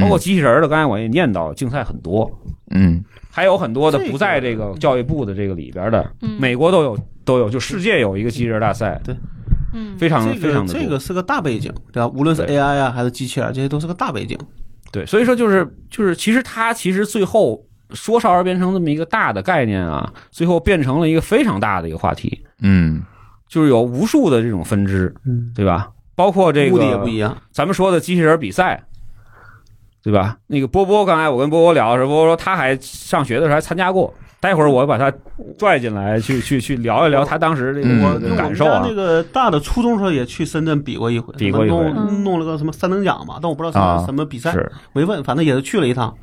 包括机器人的，刚才我也念到，竞赛很多，嗯。还有很多的不在这个教育部的这个里边的，嗯。美国都有都有，就世界有一个机器人大赛，嗯非常这个非常的多这个是个大背景，对吧？无论是 AI 啊还是机器人，这些都是个大背景。对，所以说就是就是，其实它其实最后说少儿编程这么一个大的概念啊，最后变成了一个非常大的一个话题，嗯就是有无数的这种分支，嗯，对吧？包括这个目的也不一样。咱们说的机器人比赛，对吧？那个波波，刚才我跟波波聊的时候，波波说他还上学的时候还参加过。待会儿我把他拽进来，去去去聊一聊他当时这个感受啊那。个大的初中时候也去深圳比过一回，比过一回弄嗯弄了个什么三等奖嘛，但我不知道什么、啊什么比赛，是没问，反正也是去了一趟。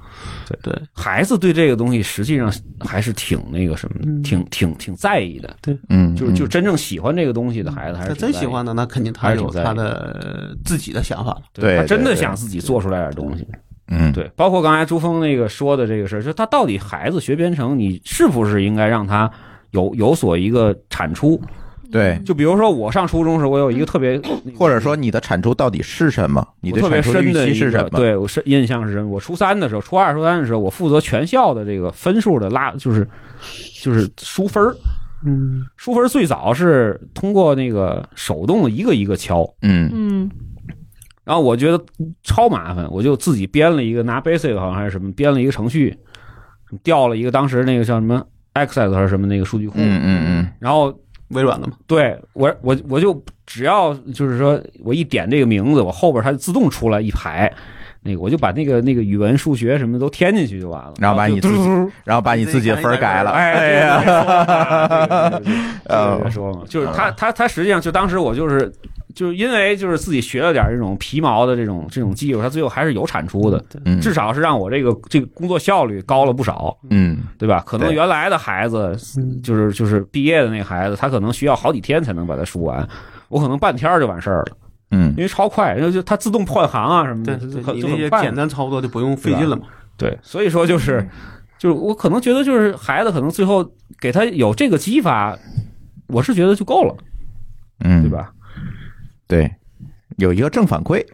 对对，孩子对这个东西实际上还是挺那个什么挺挺挺在意的。对嗯，就是就真正喜欢这个东西的孩子，还他是真喜欢的，那肯定他有他的自己的想法了。对他真的想自己做出来点东西。嗯对，包括刚才朱峰那个说的这个事儿，就他到底孩子学编程，你是不是应该让他有有所一个产出？对，就比如说我上初中时，我有一个特别，或者说你的产出到底是什么？你的特别产出预深的一个，期是什么？对我是印象是什么。我初三的时候，初二、初三的时候，我负责全校的这个分数的拉，就是就是输分儿。嗯，输分儿最早是通过那个手动的一个一个敲，嗯嗯然后我觉得超麻烦，我就自己编了一个拿 Basic 好像还是什么编了一个程序，调了一个当时那个叫什么 Access 还是什么那个数据库，嗯嗯嗯然后微软的嘛，对我我我就只要就是说我一点这个名字，我后边它就自动出来一排。那个我就把那个那个语文、数学什么都填进去就完了，然后把你自己然后把你自己的分改了。哎呀，别说嘛，就是他他他实际上就当时我就是就是因为就是自己学了点这种皮毛的这种这种技术，他最后还是有产出的，嗯至少是让我这个这个工作效率高了不少，嗯对吧？可能原来的孩子嗯就是就是毕业的那个孩子，他可能需要好几天才能把它输完，我可能半天儿就完事儿了，嗯因为超快，就就它自动换行啊什么的，就对，很你那些简单操作就不用费劲了嘛。对，所以说就是。嗯就是我可能觉得就是孩子可能最后给他有这个激发，我是觉得就够了，嗯，对？吧？对，有一个正反馈，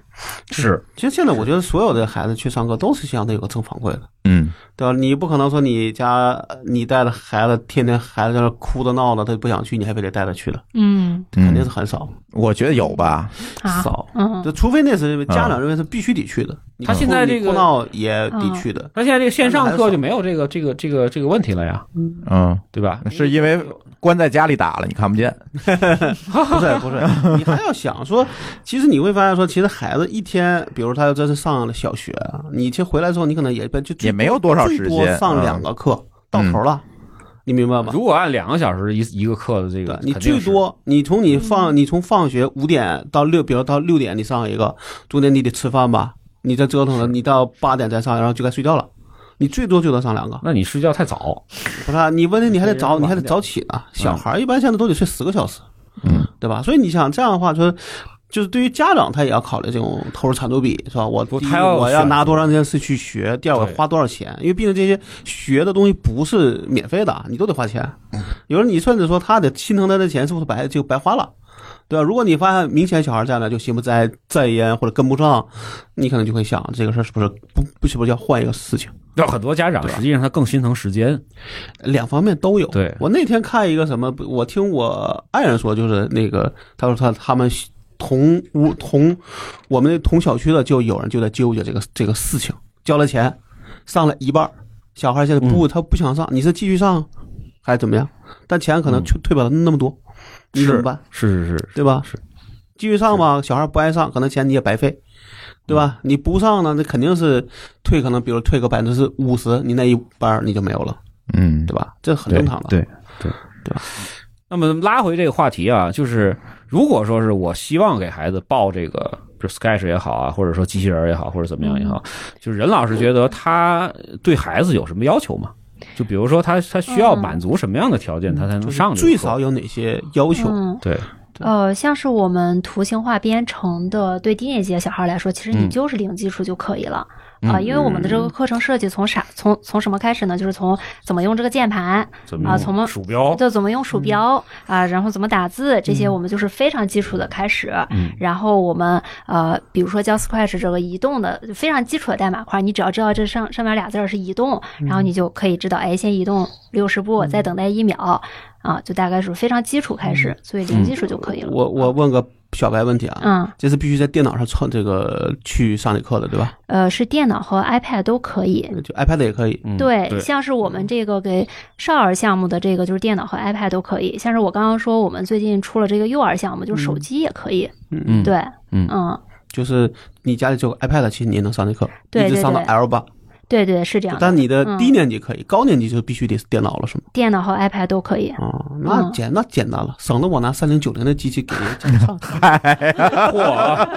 是，其实现在我觉得所有的孩子去上课都是希望他有个正反馈的，嗯。对吧？你不可能说你家你带着孩子天天孩子在那哭着闹的，他不想去，你还非得带他去的，嗯。肯定嗯是很少。我觉得有吧，啊，少。嗯。就除非那是家长认为是必须得去的，他现在这个哭闹也得去的。他现在这个线上课就没有这个这个这个这个问题了呀，嗯，对吧？是因为关在家里打了，你看不见，不是 不是，你还要想说，其实你会发现说，其实孩子一天，比如他要这是上了小学，你其实回来之后，你可能也就也没有多少时最多间上两个课，到头了，你明白吗？如果按两个小时一一个课的这个，你最多，你从你放你从放学五点到六，比如到六点你上一个，中间你得吃饭吧，你再折腾了，你到八点再上，然后就该睡觉了。你最多最多上两个，那你睡觉太早，不是啊？你问题你还得早，你还得早起呢。小孩一般现在都得睡十个小时，嗯，对吧？所以你想这样的话，说就是对于家长他也要考虑这种投入产出比，是吧？我第一不他要我要拿多长时间去去学，第二我对花多少钱？因为毕竟这些学的东西不是免费的，你都得花钱。有时候你甚至说他得心疼他的钱是不是白就白花了？对吧？如果你发现明显小孩在那就心不在在焉或者跟不上，你可能就会想这个事儿是不是不不是不是要换一个事情？让很多家长实际上他更心疼时间，两方面都有。对我那天看一个什么，我听我爱人说，就是那个他说他他们同屋同我们那同小区的就有人就在纠结这个这个事情，交了钱上了一半，小孩现在不、他不想上，你是继续上还是怎么样？但钱可能退不了那么多，你怎么办？是是是，对吧？是继续上吧，小孩不爱上，可能钱你也白费，对吧？你不上呢，那肯定是退，可能比如退个百分之五十，你那一班儿你就没有了，嗯，对吧？这很正常的。对对对，那么拉回这个话题啊，就是如果说是我希望给孩子报这个，就 Sketch 也好啊，或者说机器人也好，或者怎么样也好，就是任老师觉得他对孩子有什么要求吗？就比如说他他需要满足什么样的条件，他才能上这个课？最少有哪些要求？嗯，对，呃，像是我们图形化编程的，对低年级的小孩来说，其实你嗯就是零基础就可以了嗯啊、因为我们的这个课程设计从啥从从什么开始呢？就是从怎么用这个键盘，怎么用啊从鼠标？就怎么用鼠标啊、然后怎么打字，这些我们就是非常基础的开始。嗯然后我们呃，比如说教 Scratch 这个移动的非常基础的代码块，你只要知道这上上面俩字儿是移动，然后你就可以知道，哎，先移动六十步，再等待一秒啊，就大概是非常基础开始，所以零基础就可以了。我我问个小白问题啊，嗯，这是必须在电脑上创这个去上这课的，对吧？呃，是电脑和 iPad 都可以。就 iPad 也可以。嗯对，对，像是我们这个给少儿项目的这个，就是电脑和 iPad 都可以。像是我刚刚说，我们最近出了这个幼儿项目，就是手机也可以。嗯嗯对，嗯嗯，就是你家里只有 iPad，其实你也能上这课，对一直上到对 L 八。对对是这样的。但你的嗯低年级可以，高年级就必须得是电脑了，是吗？电脑和 iPad 都可以。哦，那嗯简那简单了，省得我拿三零九零的机器给人家上。嚯！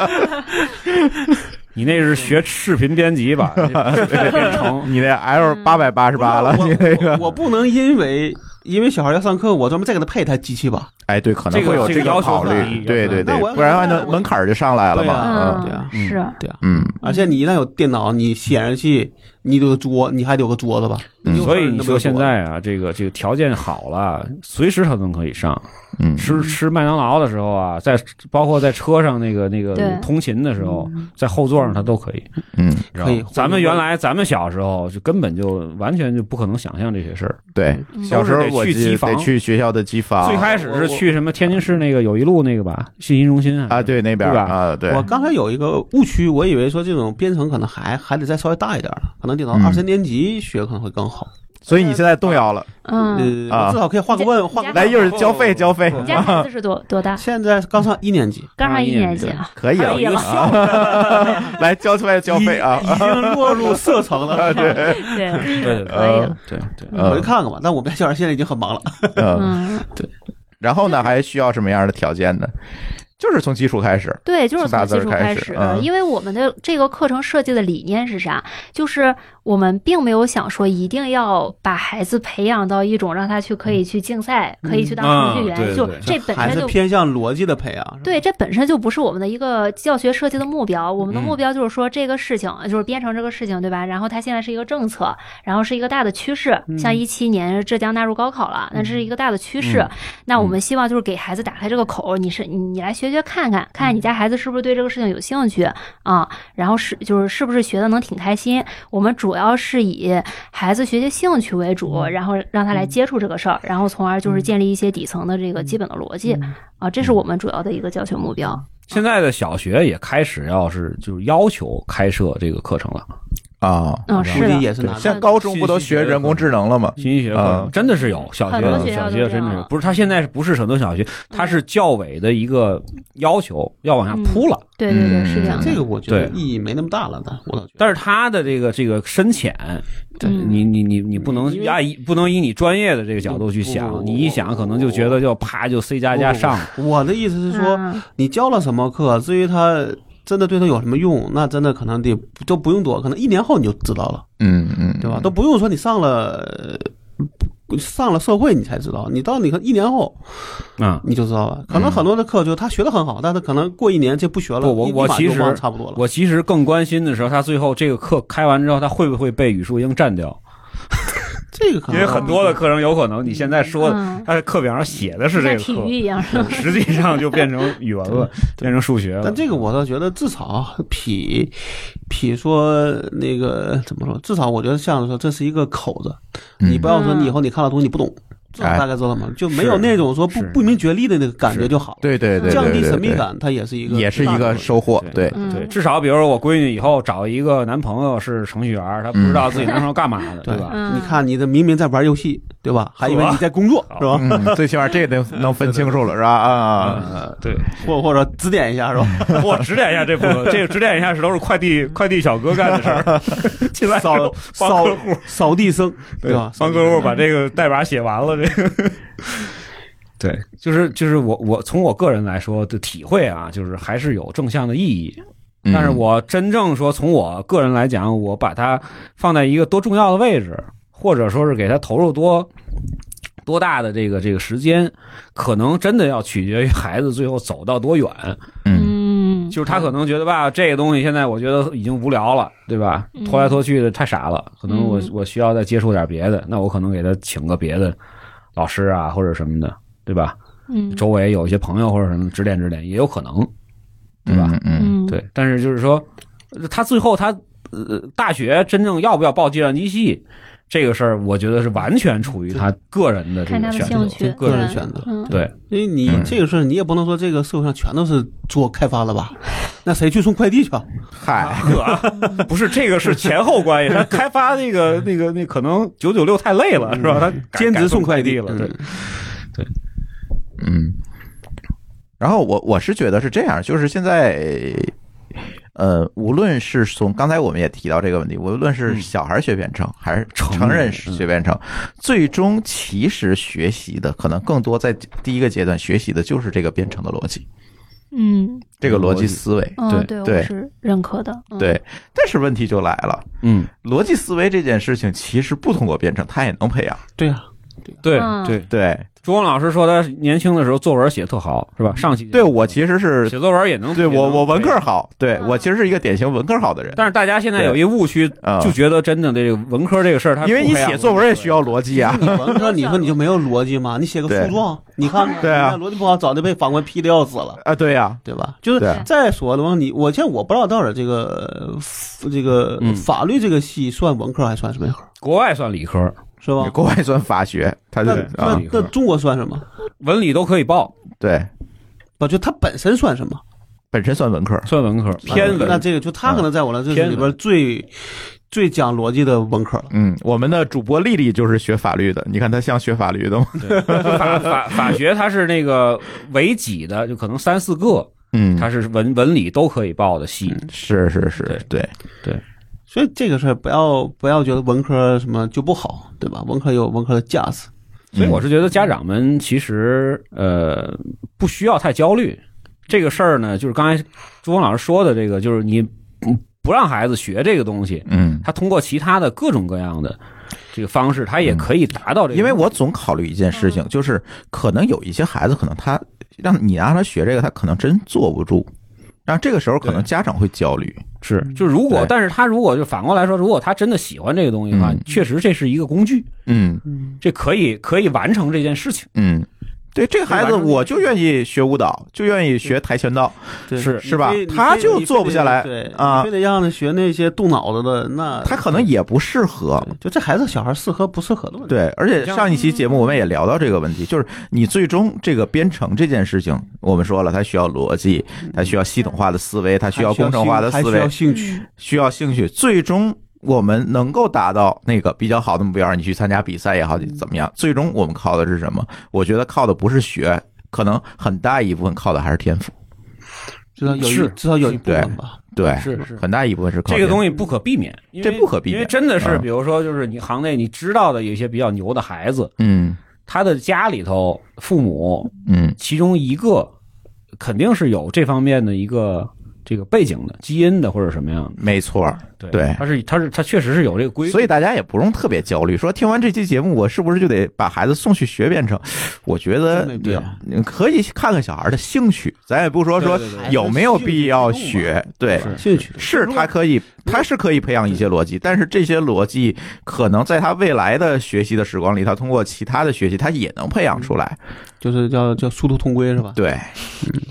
你那是学视频编辑吧？编程你那 L 八百八十八了，我你那个，我不能因为因为小孩要上课，我专门再给他配一台机器吧？哎，对，可能会有这个考虑，对对对，不然的话那门槛儿就上来了嘛，对啊嗯对啊嗯是，对啊，嗯而且你一旦有电脑，你显示器，你得有桌，你还得有个桌子吧？嗯所以你说现在啊，这个这个条件好了，随时他都可以上。嗯，吃吃麦当劳的时候啊，在包括在车上那个那个通勤的时候，在后座上他都可以。嗯，可以。咱们原来咱们小时候就根本就完全就不可能想象这些事儿。对，嗯。小时候得去得机房得去学校的机房，最开始是去什么天津市那个友谊路那个吧，信息中心啊，对那边对吧啊，对。我，刚才有一个误区，我以为说这种编程可能还还得再稍微大一点呢，可能得到嗯。二三年级学可能会更好。所以你现在动摇了，嗯，呃，至少可以换个问，换个来一会儿交费交费，你家孩子是多多大？现在刚上一年级，刚上一年级对啊，可以了可以了，来交出来交费啊。已，经落入色层了。对，对，对。对可以了。对对，嗯。我去看看吧。但我们家小孩现在已经很忙了。嗯，对，然后呢，还需要什么样的条件呢？就是从基础开始。对，就是从基础开始，嗯因为我们的这个课程设计的理念是啥？就是我们并没有想说一定要把孩子培养到一种让他去可以去竞赛，可以去当程序员，就这本身就偏向逻辑的培养。对，这本身就不是我们的一个教学设计的目标。我们的嗯目标就是说，这个事情就是编程这个事情，对吧？然后它现在是一个政策，然后是一个大的趋势。像一七年浙江纳入高考了，那这是一个大的趋势。嗯那我们希望就是给孩子打开这个口，你是你你来学学看看，看看你家孩子是不是对这个事情有兴趣啊？然后是就是是不是学的能挺开心？我们主要是以孩子学习兴趣为主，然后让他来接触这个事儿，然后从而就是建立一些底层的这个基本的逻辑啊，这是我们主要的一个教学目标。现在的小学也开始要是就是要求开设这个课程了，啊，嗯，目是，拿现在高中不都学人工智能了吗？信息学课程啊真的是有，小学小学真的是不是？他现在是不是很多小学，他是教委的一个要求，要往下铺了。对对对，嗯是这样。这个，我觉得意义没那么大了的，我倒觉得。但是他的这个这个深浅，你你你你不能压以不能以你专业的这个角度去想，你一想可能就觉得就啪就 C 加加上。我的意思是说，嗯你教了什么课，至于他真的对他有什么用，那真的可能得都不用多，可能一年后你就知道了，嗯嗯，对吧？都不用说你上了。呃上了社会你才知道，你到你看一年后啊、你就知道了。可能很多的课就他学的很好，但是可能过一年这不学了，不我我其实差不多了。我其实更关心的时候，他最后这个课开完之后，他会不会被语数英占掉？这个可能因为很多的课程有可能你现在说的，嗯。他的课表上写的是这个课，体育一样，是吧？实际上就变成语文了，变成数学了。但这个我倒觉得至少比比说那个怎么说，至少我觉得像说这是一个口子，嗯你不要说你以后你看到东西你不懂，至大概知道吗？就没有那种说不不明觉厉的那个感觉就好了，对对对，降低神秘感，它也是一个也是一个收获。对，嗯对，至少比如说我闺女以后找一个男朋友是程序员，她不知道自己男朋友干嘛的，对吧？嗯你看你这明明在玩游戏，对吧？还以为你在工作，是吧？嗯，最起码这个得能分清楚了，是吧？啊，呃，对，或或者指点一下，是吧？我指点一下这部分，这个指点一下是都是快递快递小哥干的事儿，进来扫扫客户扫地僧，对吧？帮客户把这个代码写完了，这个。对，就是就是我我从我个人来说的体会啊，就是还是有正向的意义。嗯但是我真正说从我个人来讲，我把它放在一个多重要的位置，或者说是给它投入多多大的这个这个时间，可能真的要取决于孩子最后走到多远。嗯嗯，就是他可能觉得吧，这个东西现在我觉得已经无聊了，对吧？嗯拖来拖去的太傻了，可能我嗯我需要再接触点别的，那我可能给他请个别的老师啊或者什么的，对吧？嗯，周围有一些朋友或者什么指点指点也有可能，对吧？嗯对，但是就是说，呃他最后他呃大学真正要不要报计算机系这个事儿，我觉得是完全处于他个人的这看他的个选择，个人人选择嗯，对。因为你嗯这个事儿，你也不能说这个社会上全都是做开发了吧？那谁去送快递去啊？嗨，不是这个是前后关系，他 开发那个那个那可能九九六太累了，是吧？他兼职送快递了，对，嗯，然后我我是觉得是这样，就是现在，呃，无论是从刚才我们也提到这个问题，无论是嗯。小孩学编程还是成成人人学编程，最终其实学习的可能更多在第一个阶段学习的就是这个编程的逻辑，嗯。这个逻辑思维。嗯，对对，对。我是认可的，嗯，对，但是问题就来了，嗯，逻辑思维这件事情其实不通过编程，它也能培养。对呀，对嗯。对。对，朱光老师说他年轻的时候作文写得特好，是吧？上期对我其实是写作文也能，对我我文科好，对嗯我其实是一个典型文科好的人。但是大家现在有一误区，啊就觉得真的这个文科这个事儿，它因为你写作文也需要逻辑啊。你文科，你说你就没有逻辑吗？你写个对诉状，你看看，对啊你看逻辑不好，早就被法官批的要死了。啊，对呀，对吧？就是再说的话，你我现在我不知道到底这个呃这个嗯法律这个系算文科还算什么科，国外算理科，是吧？国外算法学，它那是那啊，理科那中国算什么？文理都可以报，对，不，就它本身算什么？本身算文科。算文科，偏文。那这个就他可能在我的这偏里边最最讲逻辑的文科了。嗯，我们的主播丽丽就是学法律的，你看她像学法律的吗？对法法法学它是那个为几的，就可能三四个，嗯，它是文文理都可以报的系。是是是，对，所以这个事儿不要不要觉得文科什么就不好，对吧？文科有文科的价值。所以我是觉得家长们其实呃不需要太焦虑，这个事儿呢，就是刚才朱峰老师说的这个，就是你嗯不让孩子学这个东西，嗯，他通过其他的各种各样的这个方式，他也可以达到这个。因为我总考虑一件事情，就是可能有一些孩子，可能他让你让他学这个，他可能真坐不住。然后这个时候，可能家长会焦虑。是，就如果，但是他如果就反过来说，如果他真的喜欢这个东西的话，嗯。确实这是一个工具，嗯。这可以可以完成这件事情。嗯，对，这个孩子我就愿意学舞蹈，就愿意学跆拳道。对是是吧他就你非你非得坐不下来对啊非得让他学那些动脑子的，那他可能也不适合。就这孩子小孩适合不适合的问题。对，而且上一期节目我们也聊到这个问题，就是你最终这个编程这件事情，我们说了，他需要逻辑，他需要系统化的思维，他需要工程化的思维需要，兴趣。需要兴趣。最终我们能够达到那个比较好的目标，你去参加比赛也好，怎么样？最终我们靠的是什么？我觉得靠的不是学，可能很大一部分靠的还是天赋。至少有至少有一部对分吧。对，是是很大一部分是靠这个东西不可避免，这不可避免因为真的是，嗯比如说，就是你行内你知道的有一些比较牛的孩子，嗯他的家里头父母嗯其中一个肯定是有这方面的一个这个背景的、基因的或者什么样的。没错。对，对他是他是他确实是有这个规律。所以大家也不用特别焦虑，说听完这期节目，我是不是就得把孩子送去学编程？我觉得真没必要你可以看看小孩的兴趣，咱也不说说对对对有没有必要学，对。兴趣是他可以，他是可以培养一些逻辑，但是这些逻辑可能在他未来的学习的时光里，他通过其他的学习，他也能培养出来。就是叫叫殊途同归是吧？对，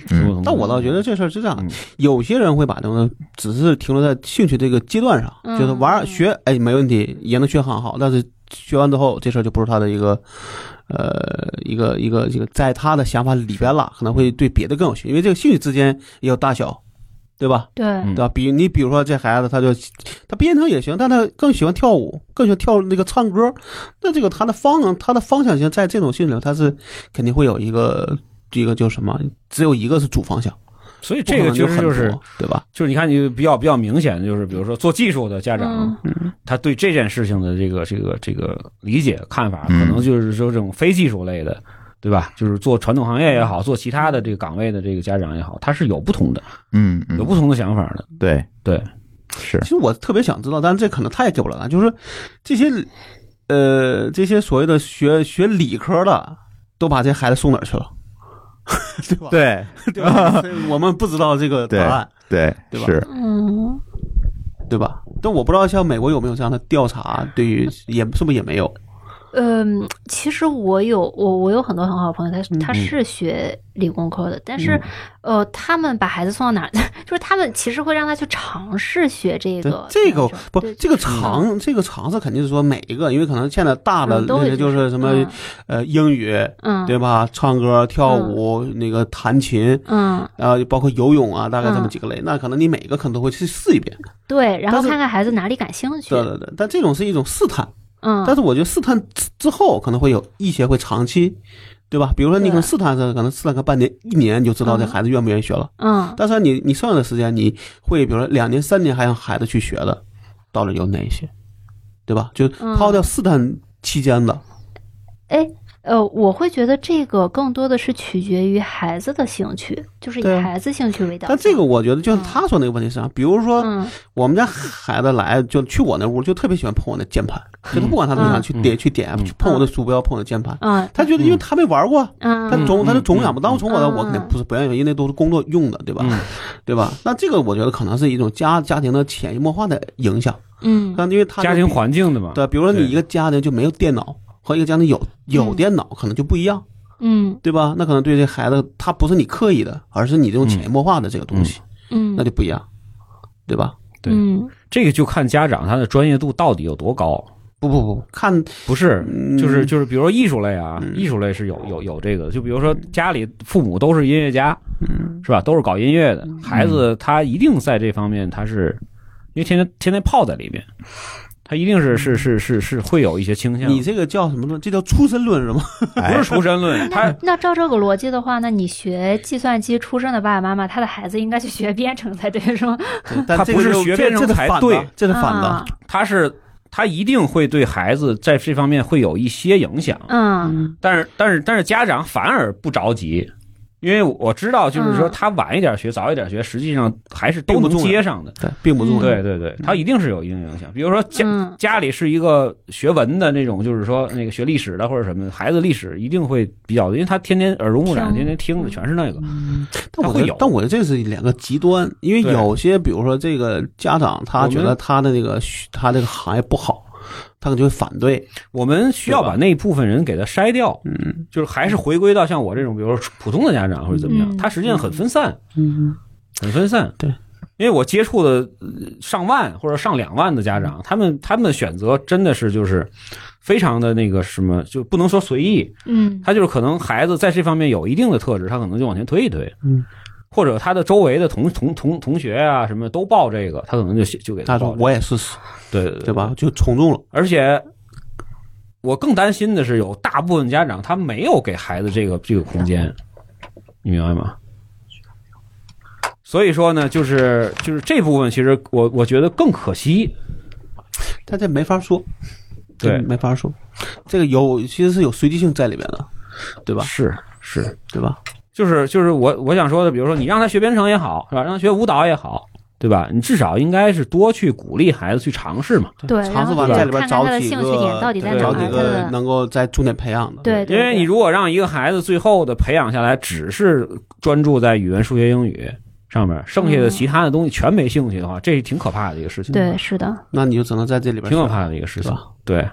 嗯但我倒觉得这事儿是这样嗯，有些人会把这个只是停留在兴趣这个阶段上，嗯就是玩学，哎，没问题，也能学很好，但是学完之后，这事儿就不是他的一个，呃，一个一个这个在他的想法里边了，可能会对别的更有兴趣，因为这个兴趣之间也有大小，对吧？对，嗯对吧？比你比如说这孩子，他就他编程也行，但他更喜欢跳舞，更喜欢跳那个唱歌。那这个他的方他的方向性，在这种兴趣里，他是肯定会有一个一个叫什么？只有一个是主方向，所以这个其实就是多对吧？就是你看，你比较比较明显的就是，比如说做技术的家长，嗯他对这件事情的这个这个这个理解看法，可嗯能就是说这种非技术类的，对吧？就是做传统行业也好，做其他的这个岗位的这个家长也好，他是有不同的，嗯，嗯有不同的想法的。对，对，是其实我特别想知道，但是这可能太久了，就是这些呃这些所谓的学学理科的，都把这孩子送哪儿去了？对吧？对 对吧？所以我们不知道这个答案，对对吧是，嗯，对吧？但我不知道像美国有没有这样的调查，对于也是不是也没有？嗯，其实我有我我有很多很好的朋友，他嗯他是学理工科的，但是呃，他们把孩子送到哪儿，就是他们其实会让他去尝试学这个这个不，这个尝这个尝试肯定是说每一个，因为可能现在大的嗯都会那些就是什么嗯呃英语嗯对吧？唱歌、跳舞、那个弹琴。嗯然后，包括游泳啊，大概这么嗯几个类。那可能你每个可能都会去试一遍。对，然后看看孩子哪里感兴趣，对对对，但这种是一种试探。嗯，但是我觉得试探之之后可能会有一些会长期，对吧？比如说你可能试探着可能试探个半年、一年，你就知道这嗯孩子愿不愿意学了。嗯但是你你剩下的时间，你会比如说两年、三年还让孩子去学的，到底有哪些？对吧？就嗯抛掉试探期间的，哎。呃，我会觉得这个更多的是取决于孩子的兴趣，就是以孩子兴趣为导向。但这个我觉得就是他说那个问题是啥？比如说嗯我们家孩子来就去我那屋，就特别喜欢碰我那键盘，就他不管他怎么想去点去点嗯去碰我的鼠标，碰我的键盘。嗯他觉得因为他没玩过，嗯，他总他就总想嗯不当从我的，嗯我肯定不是不愿意，因为那都是工作用的，对吧？嗯 对吧？那这个我觉得可能是一种家家庭的潜移默化的影响，嗯那因为他家庭环境的嘛，对，比如说你一个家庭就没有电脑，和一个家庭有有嗯。电脑，可能就不一样，嗯。对吧？那可能对这孩子，他不是你刻意的，而是你这种潜移默化的这个东西，嗯，那就不一样，对吧？对嗯。这个就看家长他的专业度到底有多高。不不不，看不是，嗯就是就是，比如说艺术类啊，嗯。艺术类是有有有这个的，就比如说家里父母都是音乐家，嗯是吧？都是搞音乐的，孩子他一定在这方面他是，因为天天天天泡在里边，他一定是是是是是会有一些倾向。你这个叫什么论？这叫出身论是吗？哎 不是出身论，他那照这个逻辑的话，那你学计算机出身的爸爸妈妈，他的孩子应该去学编程才对，是吗？他不是学编程才对这是反的啊。他是他一定会对孩子在这方面会有一些影响，嗯但是但是但是家长反而不着急，因为我知道，就是说嗯他晚一点学，早一点学，实际上还是都能接上的。对，并不重要。对对对，他一定是有一定影响。比如说家嗯家里是一个学文的那种，就是说那个学历史的或者什么，孩子历史一定会比较，因为他天天耳濡目染，天天听的全是那个。但我他会有觉得，但我觉得这是两个极端，因为有些，比如说这个家长，他觉得他的那个学他这个行业不好，他可能就会反对。我们需要把那一部分人给他筛掉，嗯。就是还是回归到像我这种，比如说普通的家长或者怎么样，嗯。他实际上很分散，嗯，很分散。对，因为我接触的呃上万或者上两万的家长，他们他们的选择真的是就是非常的那个什么，就不能说随意，嗯。他就是可能孩子在这方面有一定的特质，他可能就往前推一推，嗯，或者他的周围的同同同同学啊什么都报这个，他可能就就给他说报这个我也试试，对对对吧？？就从众了。而且我更担心的是，有大部分家长他没有给孩子这个这个空间，你明白吗？所以说呢，就是就是这部分，其实我我觉得更可惜。他这没法说，对没法说。这个有其实是有随机性在里面的，对吧？是是，对吧？就是就是我我想说的，比如说你让他学编程也好，是吧？让他学舞蹈也好，对吧？你至少应该是多去鼓励孩子去尝试嘛。对，尝试完在里边找几个，在哪儿，找几个能够在重点培养的。对，因为你如果让一个孩子最后的培养下来，只是专注在语文、数学、英语上面，剩下的嗯其他的东西全没兴趣的话，这是挺可怕的一个事情。对是的，那你就只能在这里边挺可怕的一个事情。对，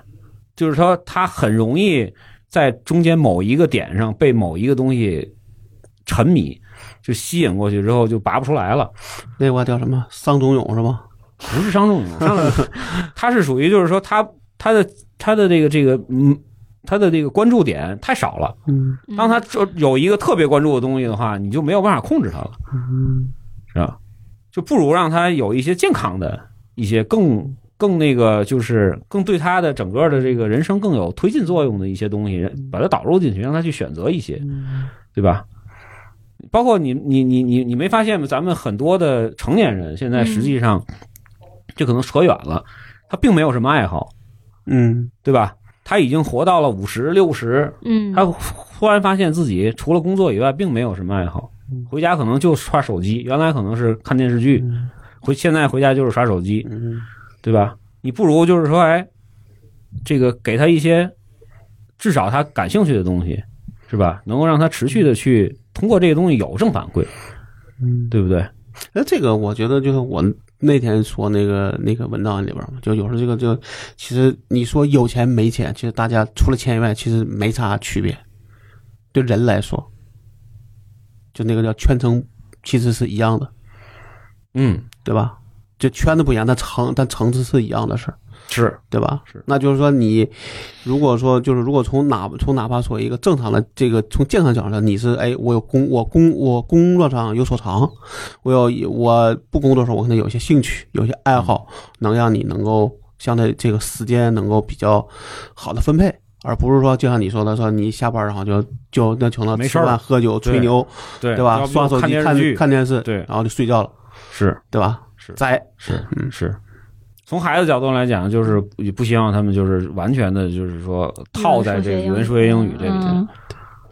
就是说他很容易在中间某一个点上被某一个东西沉迷，就吸引过去之后就拔不出来了。那句话叫什么？桑中勇是吗？不是桑仲永，伤仲永他是属于就是说他他的他的这个这个嗯。他的这个关注点太少了。嗯嗯当他这有一个特别关注的东西的话，你就没有办法控制他了，嗯是吧？就不如让他有一些健康的、一些更更那个，就是更对他的整个的这个人生更有推进作用的一些东西，把它导入进去，让他去选择一些，对吧？包括你你你你你没发现吗？咱们很多的成年人现在实际上，这可能扯远了，他并没有什么爱好，嗯对吧？他已经活到了五十六十，嗯，他忽然发现自己除了工作以外，并没有什么爱好。回家可能就刷手机，原来可能是看电视剧，回现在回家就是刷手机，嗯对吧？你不如就是说，哎，这个给他一些至少他感兴趣的东西，是吧？能够让他持续的去通过这个东西有正反馈，嗯。对不对？那这个我觉得就是我那天说那个那个文章里边嘛，就有时候这个就其实你说有钱没钱，其实大家除了钱以外，其实没啥区别。对人来说，就那个叫圈层，其实是一样的，嗯，对吧？就圈子不一样，但层但层次是一样的事儿。是。对吧？是。那就是说你如果说就是如果从哪从哪怕说一个正常的这个从健康角度上，你是哎我有工我工我工作上有所长，我有我不工作的时候我可能有些兴趣有些爱好，能让你能够相对这个时间能够比较好的分配。而不是说，就像你说的，说你下班然后就就那成了吃饭喝酒吹牛，对。对。吧？刷手机看看电视剧，看电视，对。然后就睡觉了，是。对吧？是。栽，是。嗯。是。从孩子角度来讲，就是也不希望他们就是完全的，就是说套在这个语文、数学、英语这里嗯头。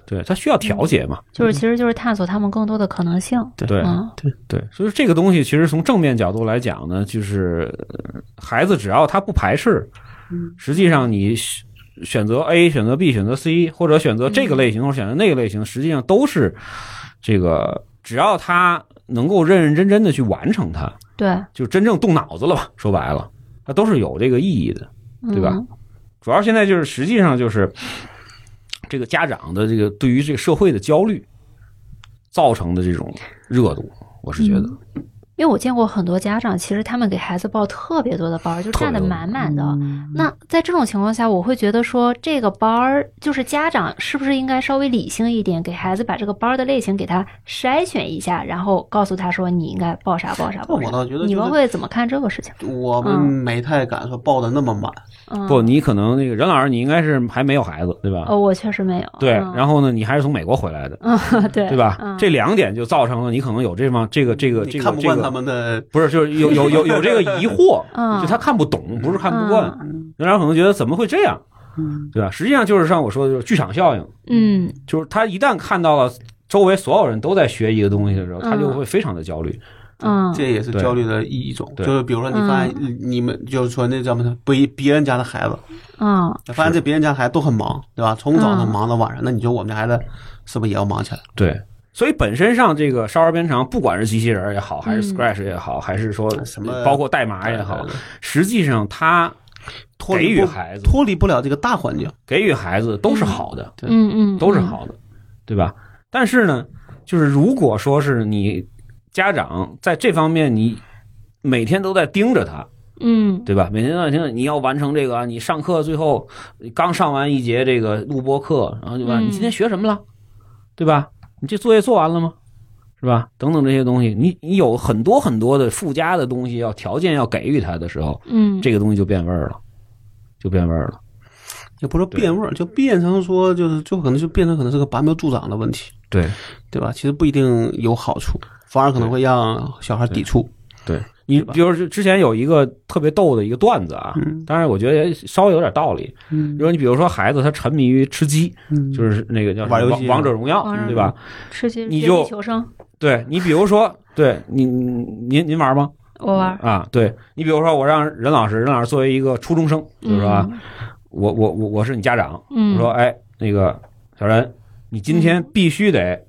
对他需要调节嘛？就是其实就是探索他们更多的可能性。对嗯对，所以这个东西其实从正面角度来讲呢，就是呃孩子只要他不排斥，实际上你选选择 A、选择 B、选择 C，或者选择这个类型或者选择那个类型，实际上都是这个，只要他能够认认真真的去完成它，对，就真正动脑子了吧？说白了，它都是有这个意义的。对吧嗯？主要现在就是实际上就是这个家长的这个对于这个社会的焦虑造成的这种热度，我是觉得。因为我见过很多家长，其实他们给孩子报特别多的班儿，就占的满满的。那在这种情况下，我会觉得说，这个班儿就是家长是不是应该稍微理性一点，给孩子把这个班儿的类型给他筛选一下，然后告诉他说你应该报啥报啥报啥。我倒觉得你们会怎么看这个事情？我们嗯没太敢说报的那么满，嗯，不，你可能那个任老师，你应该是还没有孩子，对吧？哦，我确实没有。对，嗯然后呢，你还是从美国回来的，嗯，对，对吧？嗯这两点就造成了你可能有这方这个这个这个看不惯他，们的，不是就是有有有有这个疑惑，嗯就他看不懂，不是看不惯，嗯任老师可能觉得怎么会这样，嗯对吧？实际上就是像我说的，就是剧场效应。嗯就是他一旦看到了周围所有人都在学一个东西的时候，他就嗯会非常的焦虑。嗯这也是焦虑的一种。就是比如说，你发现你们就是说那叫什么，别别人家的孩子，嗯发现这别人家孩子都很忙，对吧？从早上嗯忙到晚上，那你说我们家孩子是不是也要忙起来？对，所以本身上这个少儿编程，不管是机器人也好，还是嗯 Scratch 也好，还是说什么包括代码也好，实际上它给脱离不予孩子脱离不了这个大环境。给予孩子都是好的，对嗯嗯，都是好的，对吧？但是呢，就是如果说是你家长在这方面，你每天都在盯着他，嗯对吧？每天都在盯着你要完成这个啊，你上课最后刚上完一节这个录播课，然后对吧？嗯你今天学什么了，对吧？你这作业做完了吗？是吧？等等这些东西，你你有很多很多的附加的东西要条件要给予他的时候，嗯这个东西就变味儿了，就变味儿了。也不是说变味儿，就变成说就是就可能就变成可能是个拔苗助长的问题，对对吧？其实不一定有好处，反而可能会让小孩抵触。对，你比如说之前有一个特别逗的一个段子啊，嗯。当然我觉得也稍微有点道理。嗯。比如你比如说孩子他沉迷于吃鸡，嗯。就是那个叫什么玩游戏王王者荣耀，对吧？吃鸡你就求生，对你比如说，对你您您玩吗？我玩，啊，对你比如说我让任老师，任老师作为一个初中生，就是说啊，我我我我是你家长，嗯，我说哎那个小任，你今天必须得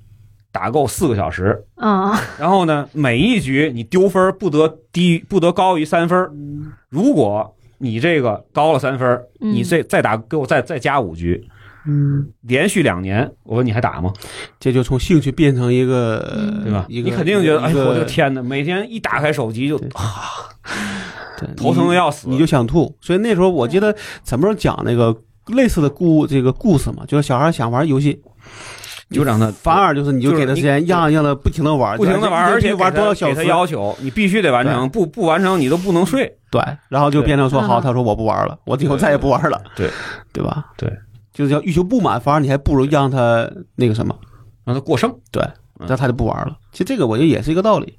打够四个小时，嗯然后呢，每一局你丢分不得低于不得高于三分儿。如果你这个高了三分你再再打给我再再加五局，嗯，连续两年，我问你还打吗？这就从兴趣变成一个，嗯对吧？一个你肯定觉得，哎，呦我的天哪！每天一打开手机就啊，头疼的要死。你就想吐。所以那时候我记得咱们讲那个类似的故这个故事嘛，就是小孩想玩游戏，就让他反而就是你就给他时间，让让他不停的玩，不停的玩，而且玩多少小时，要求，你必须得完成，不不完成你都不能睡。对，然后就变成说好，他说我不玩了，我以后再也不玩了，对对吧？对，就是叫欲求不满，反而你还不如让他那个什么，让他过剩。对，嗯那他就不玩了。其实这个我觉得也是一个道理，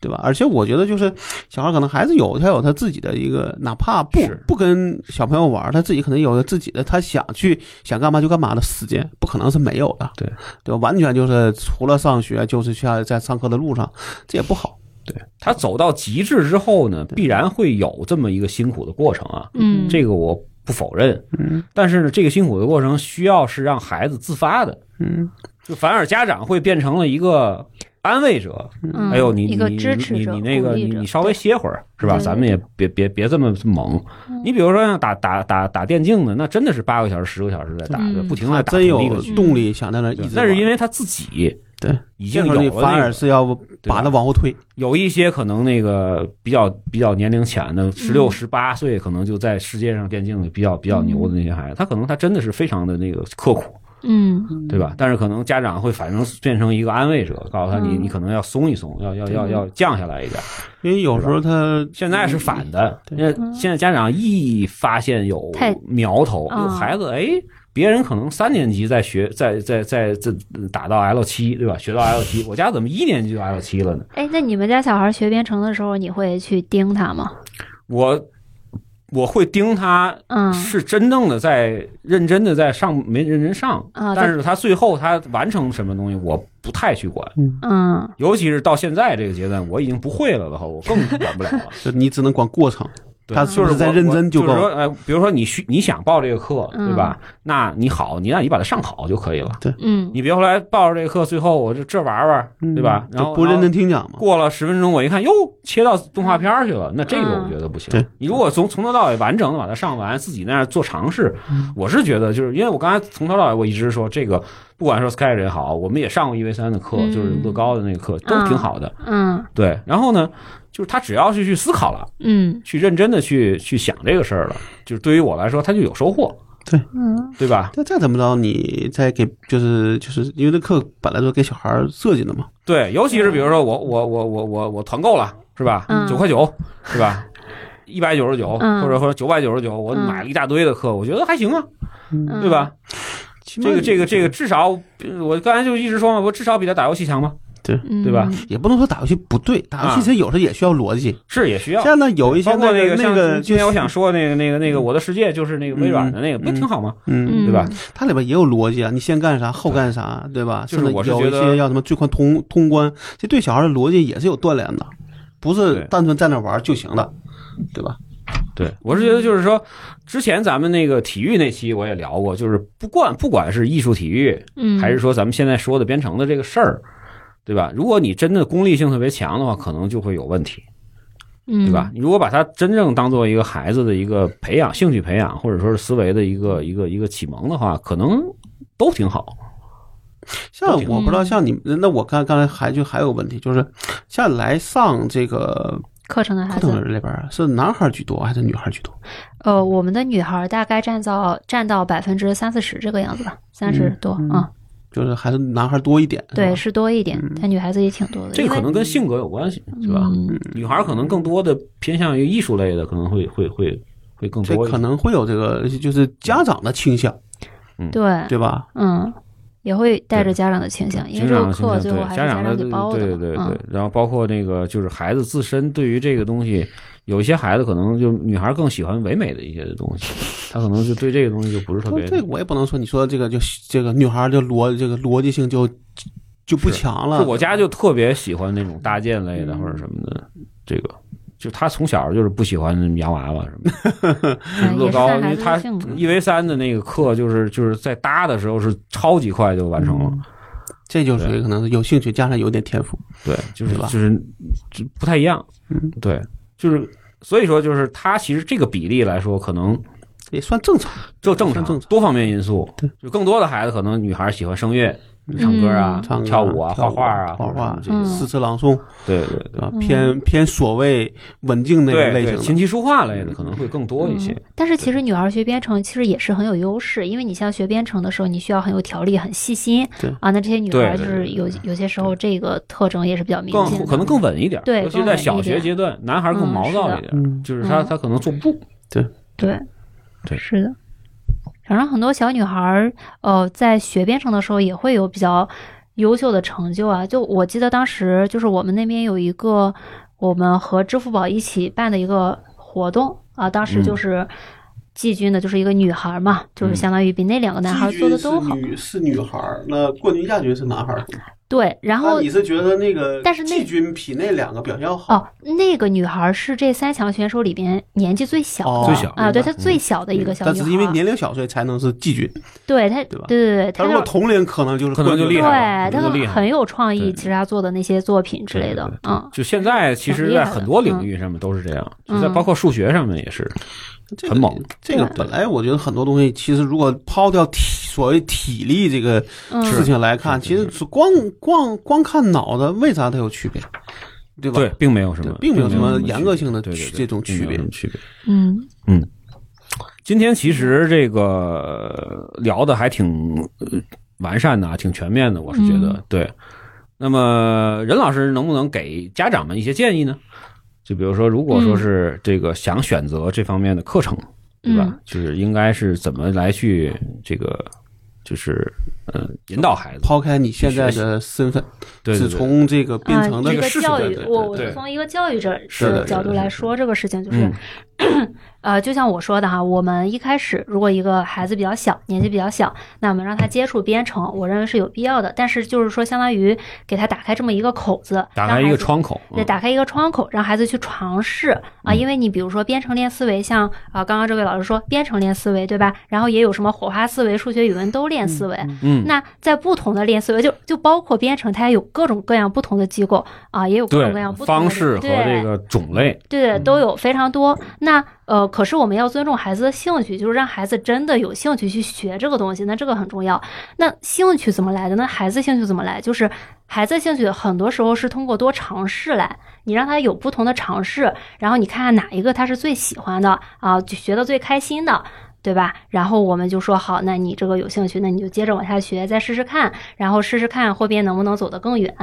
对吧？而且我觉得就是小孩可能还是有他有他自己的一个，哪怕不不跟小朋友玩，他自己可能有他自己的他想去想干嘛就干嘛的时间，不可能是没有的，对对吧？完全就是除了上学就是去在上课的路上，这也不好。对他走到极致之后呢，必然会有这么一个辛苦的过程啊。嗯这个我不否认，嗯但是呢，这个辛苦的过程需要是让孩子自发的，嗯就反而家长会变成了一个安慰者。嗯哎呦，你你你你你那个你你稍微歇会儿是吧？咱们也别别别这么猛。嗯你比如说像打打打打电竞的，那真的是八个小时、十个小时在打，嗯不停的打真有。动力想在那一直，那是因为他自己对已经有了那个，而是要把他往后推。有一些可能那个比较比较年龄浅的，十六嗯十八岁，可能就在世界上电竞里比较比较牛的那些孩子，他可能他真的是非常的那个刻苦，嗯对吧？但是可能家长会反正变成一个安慰者，告诉他你嗯你可能要松一松，要要要要降下来一点。因为有时候他现在是反的，对因为现在家长一发现有苗头，啊有孩子哎。别人可能三年级在学，在在在在打到 L 七，对吧？学到 L 七，我家怎么一年级就 L 七了呢？哎，那你们家小孩学编程的时候，你会去盯他吗？我我会盯他嗯。是真正的在认真的在上，没认真上，啊，但是他最后他完成什么东西，我不太去管。嗯。尤其是到现在这个阶段，我已经不会了的话，我更管不了了。就你只能管过程，对他就是在认真就够就是说，呃，比如说你需你想报这个课，嗯对吧？那你好，你让你把它上好就可以了。嗯你别后来报着这个课，最后我就这玩玩，对吧？然后不认真听讲嘛。过了十分钟，我一看，哟，切到动画片儿去了，那这个嗯我觉得不行。对你如果从从头到尾完整的把它上完，自己在那样做尝试，嗯我是觉得就是因为我刚才从头到尾我一直说这个，不管说 Sketch 也好，我们也上过一 v 三的课，嗯。就是乐高的那个课，都挺好的。嗯。对，然后呢，就是他只要是去思考了，嗯。去认真的去去想这个事儿了，就是对于我来说，他就有收获，对。嗯。对吧？但再怎么着，你再给就是就是因为这课本来就是给小孩儿设计的嘛，对，尤其是比如说我我我我我我团购了，是吧？嗯。九块九，是吧？一百九十九，嗯。或者或者九百九十九，我嗯。买了一大堆的课，我觉得还行啊，嗯，对吧？这个这个这个至少，呃我刚才就一直说嘛，我至少比他打游戏强嘛，对对吧？也不能说打游戏不对，打游戏啊其实有时候也需要逻辑。是也需要现。在，有一些包括那个那个，今天我想说那个那个那个我的世界就是那个微软的那个，嗯不挺好吗？嗯，对吧？它里边也有逻辑啊，你先干啥，后干啥，对吧？就是有一我是觉得些要什么最快通通关，这对小孩的逻辑也是有锻炼的，不是单纯在那玩就行了，对吧？对，我是觉得就是说，之前咱们那个体育那期我也聊过，就是不管不管是艺术体育，嗯，还是说咱们现在说的编程的这个事儿，对吧？如果你真的功利性特别强的话，可能就会有问题，嗯，对吧？你如果把它真正当做一个孩子的一个培养、兴趣培养，或者说是思维的一个一个一个启蒙的话，可能都挺好。像我不知道，像你们，那我刚刚才还就还有问题，就是像来上这个课程的孩课程里边是男孩居多还是女孩居多？呃，我们的女孩大概占到占到百分之三四十这个样子吧，三十多嗯啊，就是还是男孩多一点？对，是多一点嗯，但女孩子也挺多的，这个可能跟性格有关系，是吧？嗯女孩可能更多的偏向于艺术类的，可能会会会会更多一些。可能会有这个，就是家长的倾向，对，对吧？嗯，也会带着家长的倾向，因为这个课对最后还是家家长的给包的，对对对对嗯，然后包括那个就是孩子自身对于这个东西，有一些孩子可能就女孩更喜欢唯美的一些东西，她可能就对这个东西就不是特别这个我也不能说，你说这个就这个女孩就逻这个逻辑性就就不强了。我家就特别喜欢那种搭建类的嗯或者什么的，这个就他从小就是不喜欢洋娃娃什么 乐高，因为他。一 v 三的那个课就是就是在搭的时候是超级快就完成了，这就属于可能有兴趣加上有点天赋。对，就是吧？就是就不太一样，嗯，对，就是所以说就是他其实这个比例来说，可能也算正常。就正常，正常。多方面因素，对，就更多的孩子可能女孩喜欢声乐、唱歌啊、唱歌跳舞啊、画画啊、画画这些。诗词朗诵，对对对。偏偏所谓稳定那个对对，类型。琴棋书画类的可能会更多一些。嗯但是其实女孩学编程其实也是很有优势，因为你像学编程的时候，你需要很有条理、很细心对。啊。那这些女孩就是对对。有有些时候这个特征也是比较明显的，更可能更稳一点，对尤其是在小学阶段，男孩更嗯毛躁一点，嗯，就是他嗯。他可能坐不。住。对。对。是的。反正很多小女孩儿，呃，在学编程的时候也会有比较优秀的成就啊。就我记得当时就是我们那边有一个我们和支付宝一起办的一个活动啊，当时嗯就是季军的就是一个女孩嘛，就是嗯相当于比那两个男孩做的都好。女是女孩儿，那冠军亚军是男孩儿。对，然后那你是觉得那个但是季军比那两个表现要好？哦，那个女孩是这三强选手里边年纪最小的，哦最小啊，对，她最小的一个小女孩。但是因为年龄小，所以才能是季军。对她，对吧对对对，她如果同龄，可能就是可能就厉害了对，她很有创意，其实她做的那些作品之类的对对，对嗯，就现在，其实，在很多领域上面都是这样，嗯就在包括数学上面也是。这个很猛。这个本来我觉得很多东西，其实如果抛掉体所谓体力这个嗯事情来看，是其实是光光光看脑子，为啥它有区别？对吧？对，并没有什么，并没有什么严格性的这种区别区别。嗯今天其实这个聊的还挺呃完善的啊，挺全面的，我是觉得、嗯对。那么任老师能不能给家长们一些建议呢？就比如说，如果说是这个想选择这方面的课程，对吧？嗯就是应该是怎么来去这个，就是呃引导孩子。抛开你现在的身份，只对对。对从这个编啊，程的一个教育我我是从一个教育者的的角度来说这个事情，就是嗯 呃，就像我说的哈，我们一开始如果一个孩子比较小，年纪比较小，那我们让他接触编程，我认为是有必要的。但是就是说，相当于给他打开这么一个口子，打开一个窗口，对，嗯打开一个窗口，让孩子去尝试啊。嗯因为你比如说编程练思维，像啊刚刚这位老师说编程练思维，对吧？然后也有什么火花思维、数学、语文都练思维。嗯，那在不同的练思维，就就包括编程，它也有各种各样不同的机构啊，也有各种各样不同的方式和这个种类，对，都有非常多。那那呃，可是我们要尊重孩子的兴趣，就是让孩子真的有兴趣去学这个东西，那这个很重要。那兴趣怎么来的？那孩子兴趣怎么来？就是孩子兴趣很多时候是通过多尝试来，你让他有不同的尝试，然后你看看哪一个他是最喜欢的啊，就学的最开心的。对吧？然后我们就说好，那你这个有兴趣，那你就接着往下学，再试试看，然后试试看后边能不能走得更远。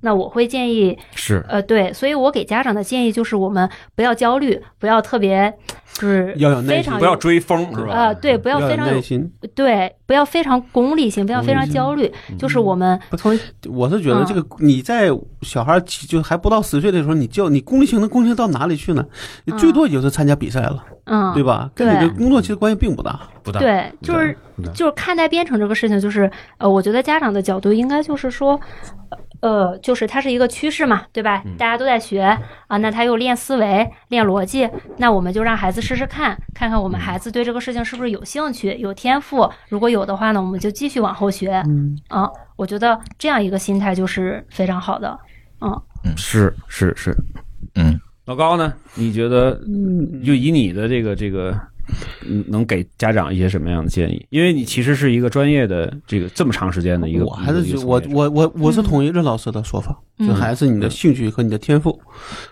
那我会建议是呃，对，所以我给家长的建议就是，我们不要焦虑，不要特别，就是要有耐心非常不要追风，是吧？呃，对，不要要有非常有耐心。对，不要非常功利性，不要非常焦虑，就是我们不同意，我是觉得这个你在小孩起就还不到十岁的时候，你教你功利性能功利性到哪里去呢？你最多也就是参加比赛了，嗯，对吧？跟你的工作其实关系并不大。不大。对，就是就是看待编程这个事情，就是呃，我觉得家长的角度应该就是说，呃，就是它是一个趋势嘛，对吧？大家都在学啊，那他又练思维、练逻辑，那我们就让孩子试试看，看看我们孩子对这个事情是不是有兴趣、有天赋。如果有的话呢，我们就继续往后学。嗯，啊，我觉得这样一个心态就是非常好的。嗯，是是是。嗯，老高呢？你觉得嗯，就以你的这个这个，嗯，能给家长一些什么样的建议？因为你其实是一个专业的这个这么长时间的一个，我还是我我我我是同意任老师的说法，嗯就还是你的兴趣和你的天赋，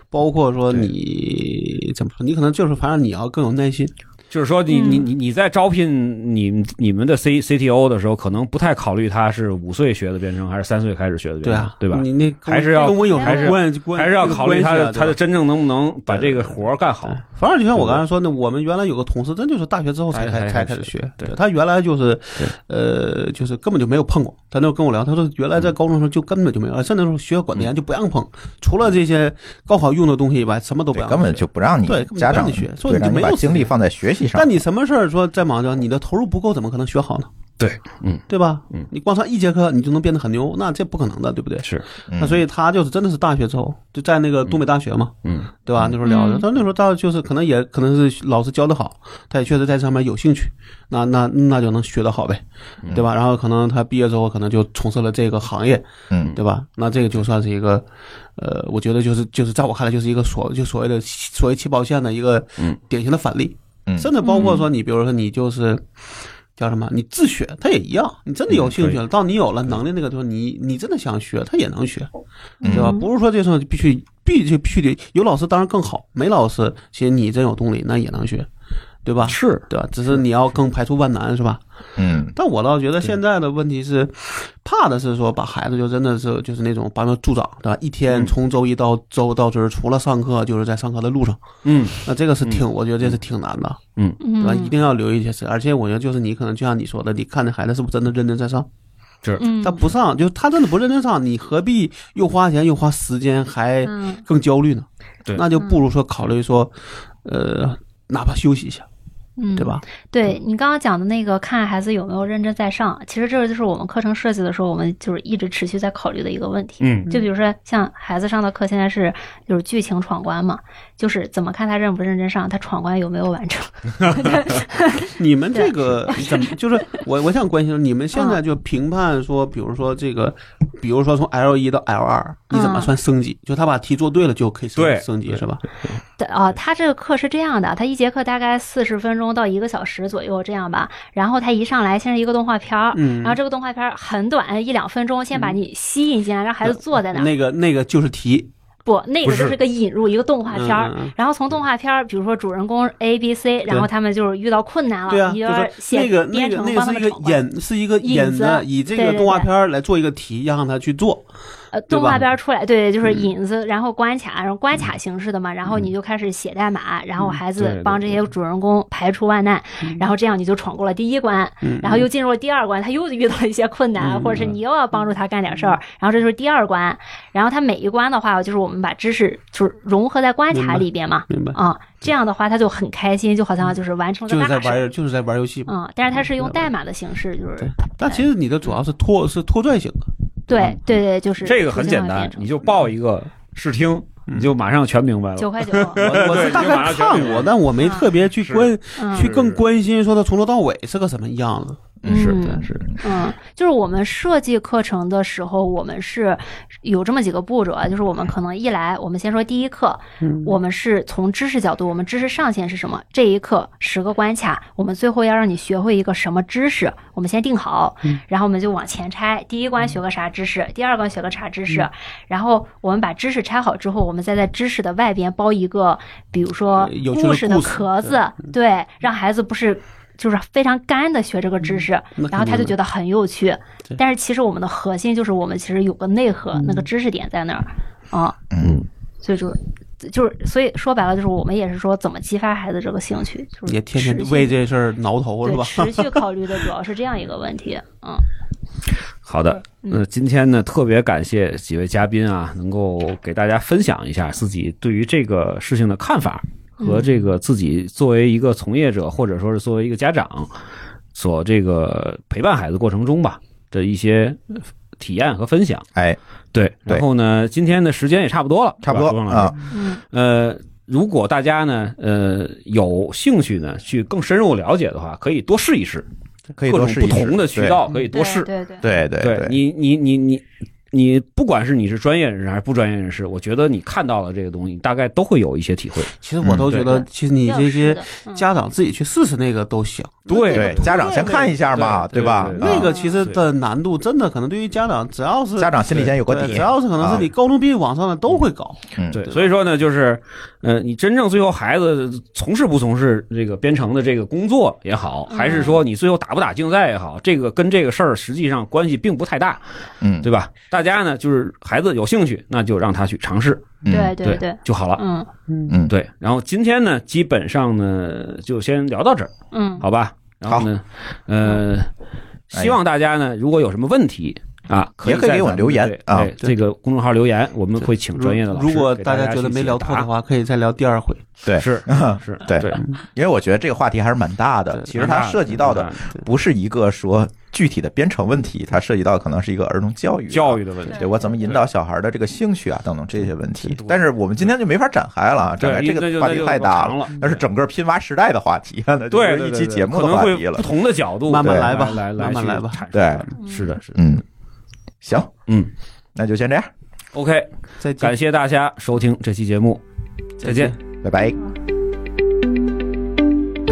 包括说你怎么说，你可能就是反正你要更有耐心。就是说你，你嗯你你在招聘你你们的 C CTO 的时候，可能不太考虑他是五岁学的编程还是三岁开始学的编程，对啊，对吧？你那还是要跟我有还是关关还是要考虑他的他的的。真正能不能把这个活儿干好。哎反正就像我刚才说的，我们原来有个同事，真就是大学之后才才开始学。对他原来就是，呃，就是根本就没有碰过。他那跟我聊，他说原来在高中时候就根本就没有，甚至说学校管得严，就不让碰，除了这些高考用的东西以外，什么都不对，让。根本就不让你对家长你学所以对，让你把你就没有精力放在学习上。但你什么事儿说在忙着，你的投入不够，怎么可能学好呢？对，嗯，对吧？嗯，你光上一节课你就能变得很牛，那这不可能的，对不对？是，嗯那所以他就是真的是大学之后就在那个东北大学嘛，嗯对吧？那时候聊的，嗯他那时候他就是可能也可能是老师教的好，他也确实在上面有兴趣，那那那就能学得好呗，对吧？然后可能他毕业之后可能就从事了这个行业，嗯对吧？那这个就算是一个，呃，我觉得就是就是在我看来就是一个所就所谓的所谓起跑线的一个嗯典型的反例，嗯甚至包括说你比如说你就是。叫什么？你自学，他也一样。你真的有兴趣了，到你有了能力那个地方，你你真的想学，他也能学，对吧？嗯不是说这时候必须必须必须得有老师，当然更好。没老师，其实你真有动力，那也能学，对吧？是，对吧？只是你要更排除万难，是吧？嗯但我倒觉得现在的问题是，怕的是说把孩子就真的是就是那种把他助长，对吧？一天嗯从周一到周到这儿，除了上课就是在上课的路上，嗯那这个是挺，我觉得这是挺难的，嗯，对吧？一嗯定要留一些事，而且我觉得就是你可能就像你说的，你看这孩子是不是真的认真在上？是，嗯他不上，就他真的不认真上，你何必又花钱又花时间还嗯更焦虑呢？对那就不如说考虑说，呃，哪怕休息一下，嗯，对吧？对你刚刚讲的那个，看孩子有没有认真在上，其实这个就是我们课程设计的时候，我们就是一直持续在考虑的一个问题。嗯就比如说，像孩子上的课，现在是就是剧情闯关嘛，就是怎么看他认不认真上，他闯关有没有完成。你们这个 怎么就是我我想关心你们嗯现在就评判说，比如说这个，比如说从 L 一到 L 二，你怎么嗯算升级？就他把题做对了就可以升升级是吧？对啊，他这个课是这样的，他一节课大概四十分钟到一个小时左右这样吧。然后他一上来先是一个动画片儿，嗯然后这个动画片儿很短，一两分钟，先把你吸引进来，让孩子坐在那儿。那个那个就是题，不，那个就是是个引入一个动画片儿。然后从动画片儿，比如说主人公 A、B、C，然后他们就是遇到困难了，对啊，你就是写那个那个那个是一个们闯关。引是一个引子，以这个动画片儿来做一个题，让他去做。吧？动画片儿出来，对，就是嗯。引子，然后关卡，然后关卡形式的嘛，然后你就开始写代码，然后孩子帮这些主人公排除万难，然后这样你就闯过了第一关，嗯然后又进入了第二关，他又遇到了一些困难，嗯或者是你又要帮助他干点事儿，然后这就是第二关，然后他每一关的话，就是我们把知识就是融合在关卡里边嘛，明白？啊，这样的话他就很开心，就好像就是完成了就是在了大事。儿。玩，就是在玩游戏嘛。嗯，但是他是用代码的形式，就是但其实你的主要是拖是拖拽型的，对对对，就是这个很简单你就报一个试听，你就马上全明白了。九块九，我我是大概看过，但我没特别去关嗯去更关心说他从头到尾是个什么样子。嗯是的是，嗯，就是我们设计课程的时候，我们是有这么几个步骤啊，就是我们可能一来，我们先说第一课，嗯我们是从知识角度，我们知识上限是什么？这一课十个关卡，我们最后要让你学会一个什么知识，我们先定好，嗯然后我们就往前拆，第一关学个啥知识，第二关学个啥知嗯识，然后我们把知识拆好之后，我们再在知识的外边包一个，比如说故事的壳子，对，让孩子不是。就是非常干的学这个知识，那然后他就觉得很有趣。但是其实我们的核心就是我们其实有个内核，那个知识点在那儿啊，嗯所以就就是所以说白了，就是我们也是说怎么激发孩子这个兴趣，就是也天天为这事儿挠头是吧？持续考虑的主要是这样一个问题。嗯，好的，嗯那今天呢，特别感谢几位嘉宾啊，能够给大家分享一下自己对于这个事情的看法和这个自己作为一个从业者或者说是作为一个家长所这个陪伴孩子过程中吧的一些呃体验和分享。哎，对，然后呢，今天的时间也差不多了，差不多是吧周老师啊，嗯呃，如果大家呢，呃，有兴趣呢，去更深入了解的话，可以多试一试，可以各种不多试一试同的渠，道可以多试。对对对对对对你，你，你，你，你，不管是你是专业人士还是不专业人士，我觉得你看到了这个东西，你大概都会有一些体会。其实我都觉得，嗯其实你这些家长自己去试试那个都行。对对，家长先看一下嘛，对吧？对啊那个其实的难度真的可能对于家长，只要是家长心里先有个底只，要是可能是你高中毕业往上的都会搞。嗯，对，所以说呢，就是，呃，你真正最后孩子从事不从事这个编程的这个工作也好，嗯还是说你最后打不打竞赛也好，这个跟这个事儿实际上关系并不太大，嗯，对吧？大家呢，就是孩子有兴趣，那就让他去尝试，嗯。对对对，就好了。嗯。嗯，对，然后今天呢，基本上呢就先聊到这儿，嗯。好吧？然后呢，呃，希望大家呢，如果有什么问题啊，可也可以给我们留言啊这个公众号留言，我们会请专业的老师如果大大家觉得没聊透的话，可以再聊第二回。对，是是，对。对，因为我觉得这个话题还是蛮大的。其实它涉及到的不是一个说具体的编程问题，它涉及到可能是一个儿童教育、育。教育的问题。对我怎么引导小孩的这个兴趣啊，等等这些问题。但是我们今天就没法展开了啊，展开对这个话题太大了那是整个拼娃时代的话题啊，那就对，一期节目可能的话题了。会不同的角度，慢慢来吧来来去慢慢来吧对是的，是的，嗯，行，嗯那就先这样，，OK，再见感谢大家收听这期节目，再见。拜拜。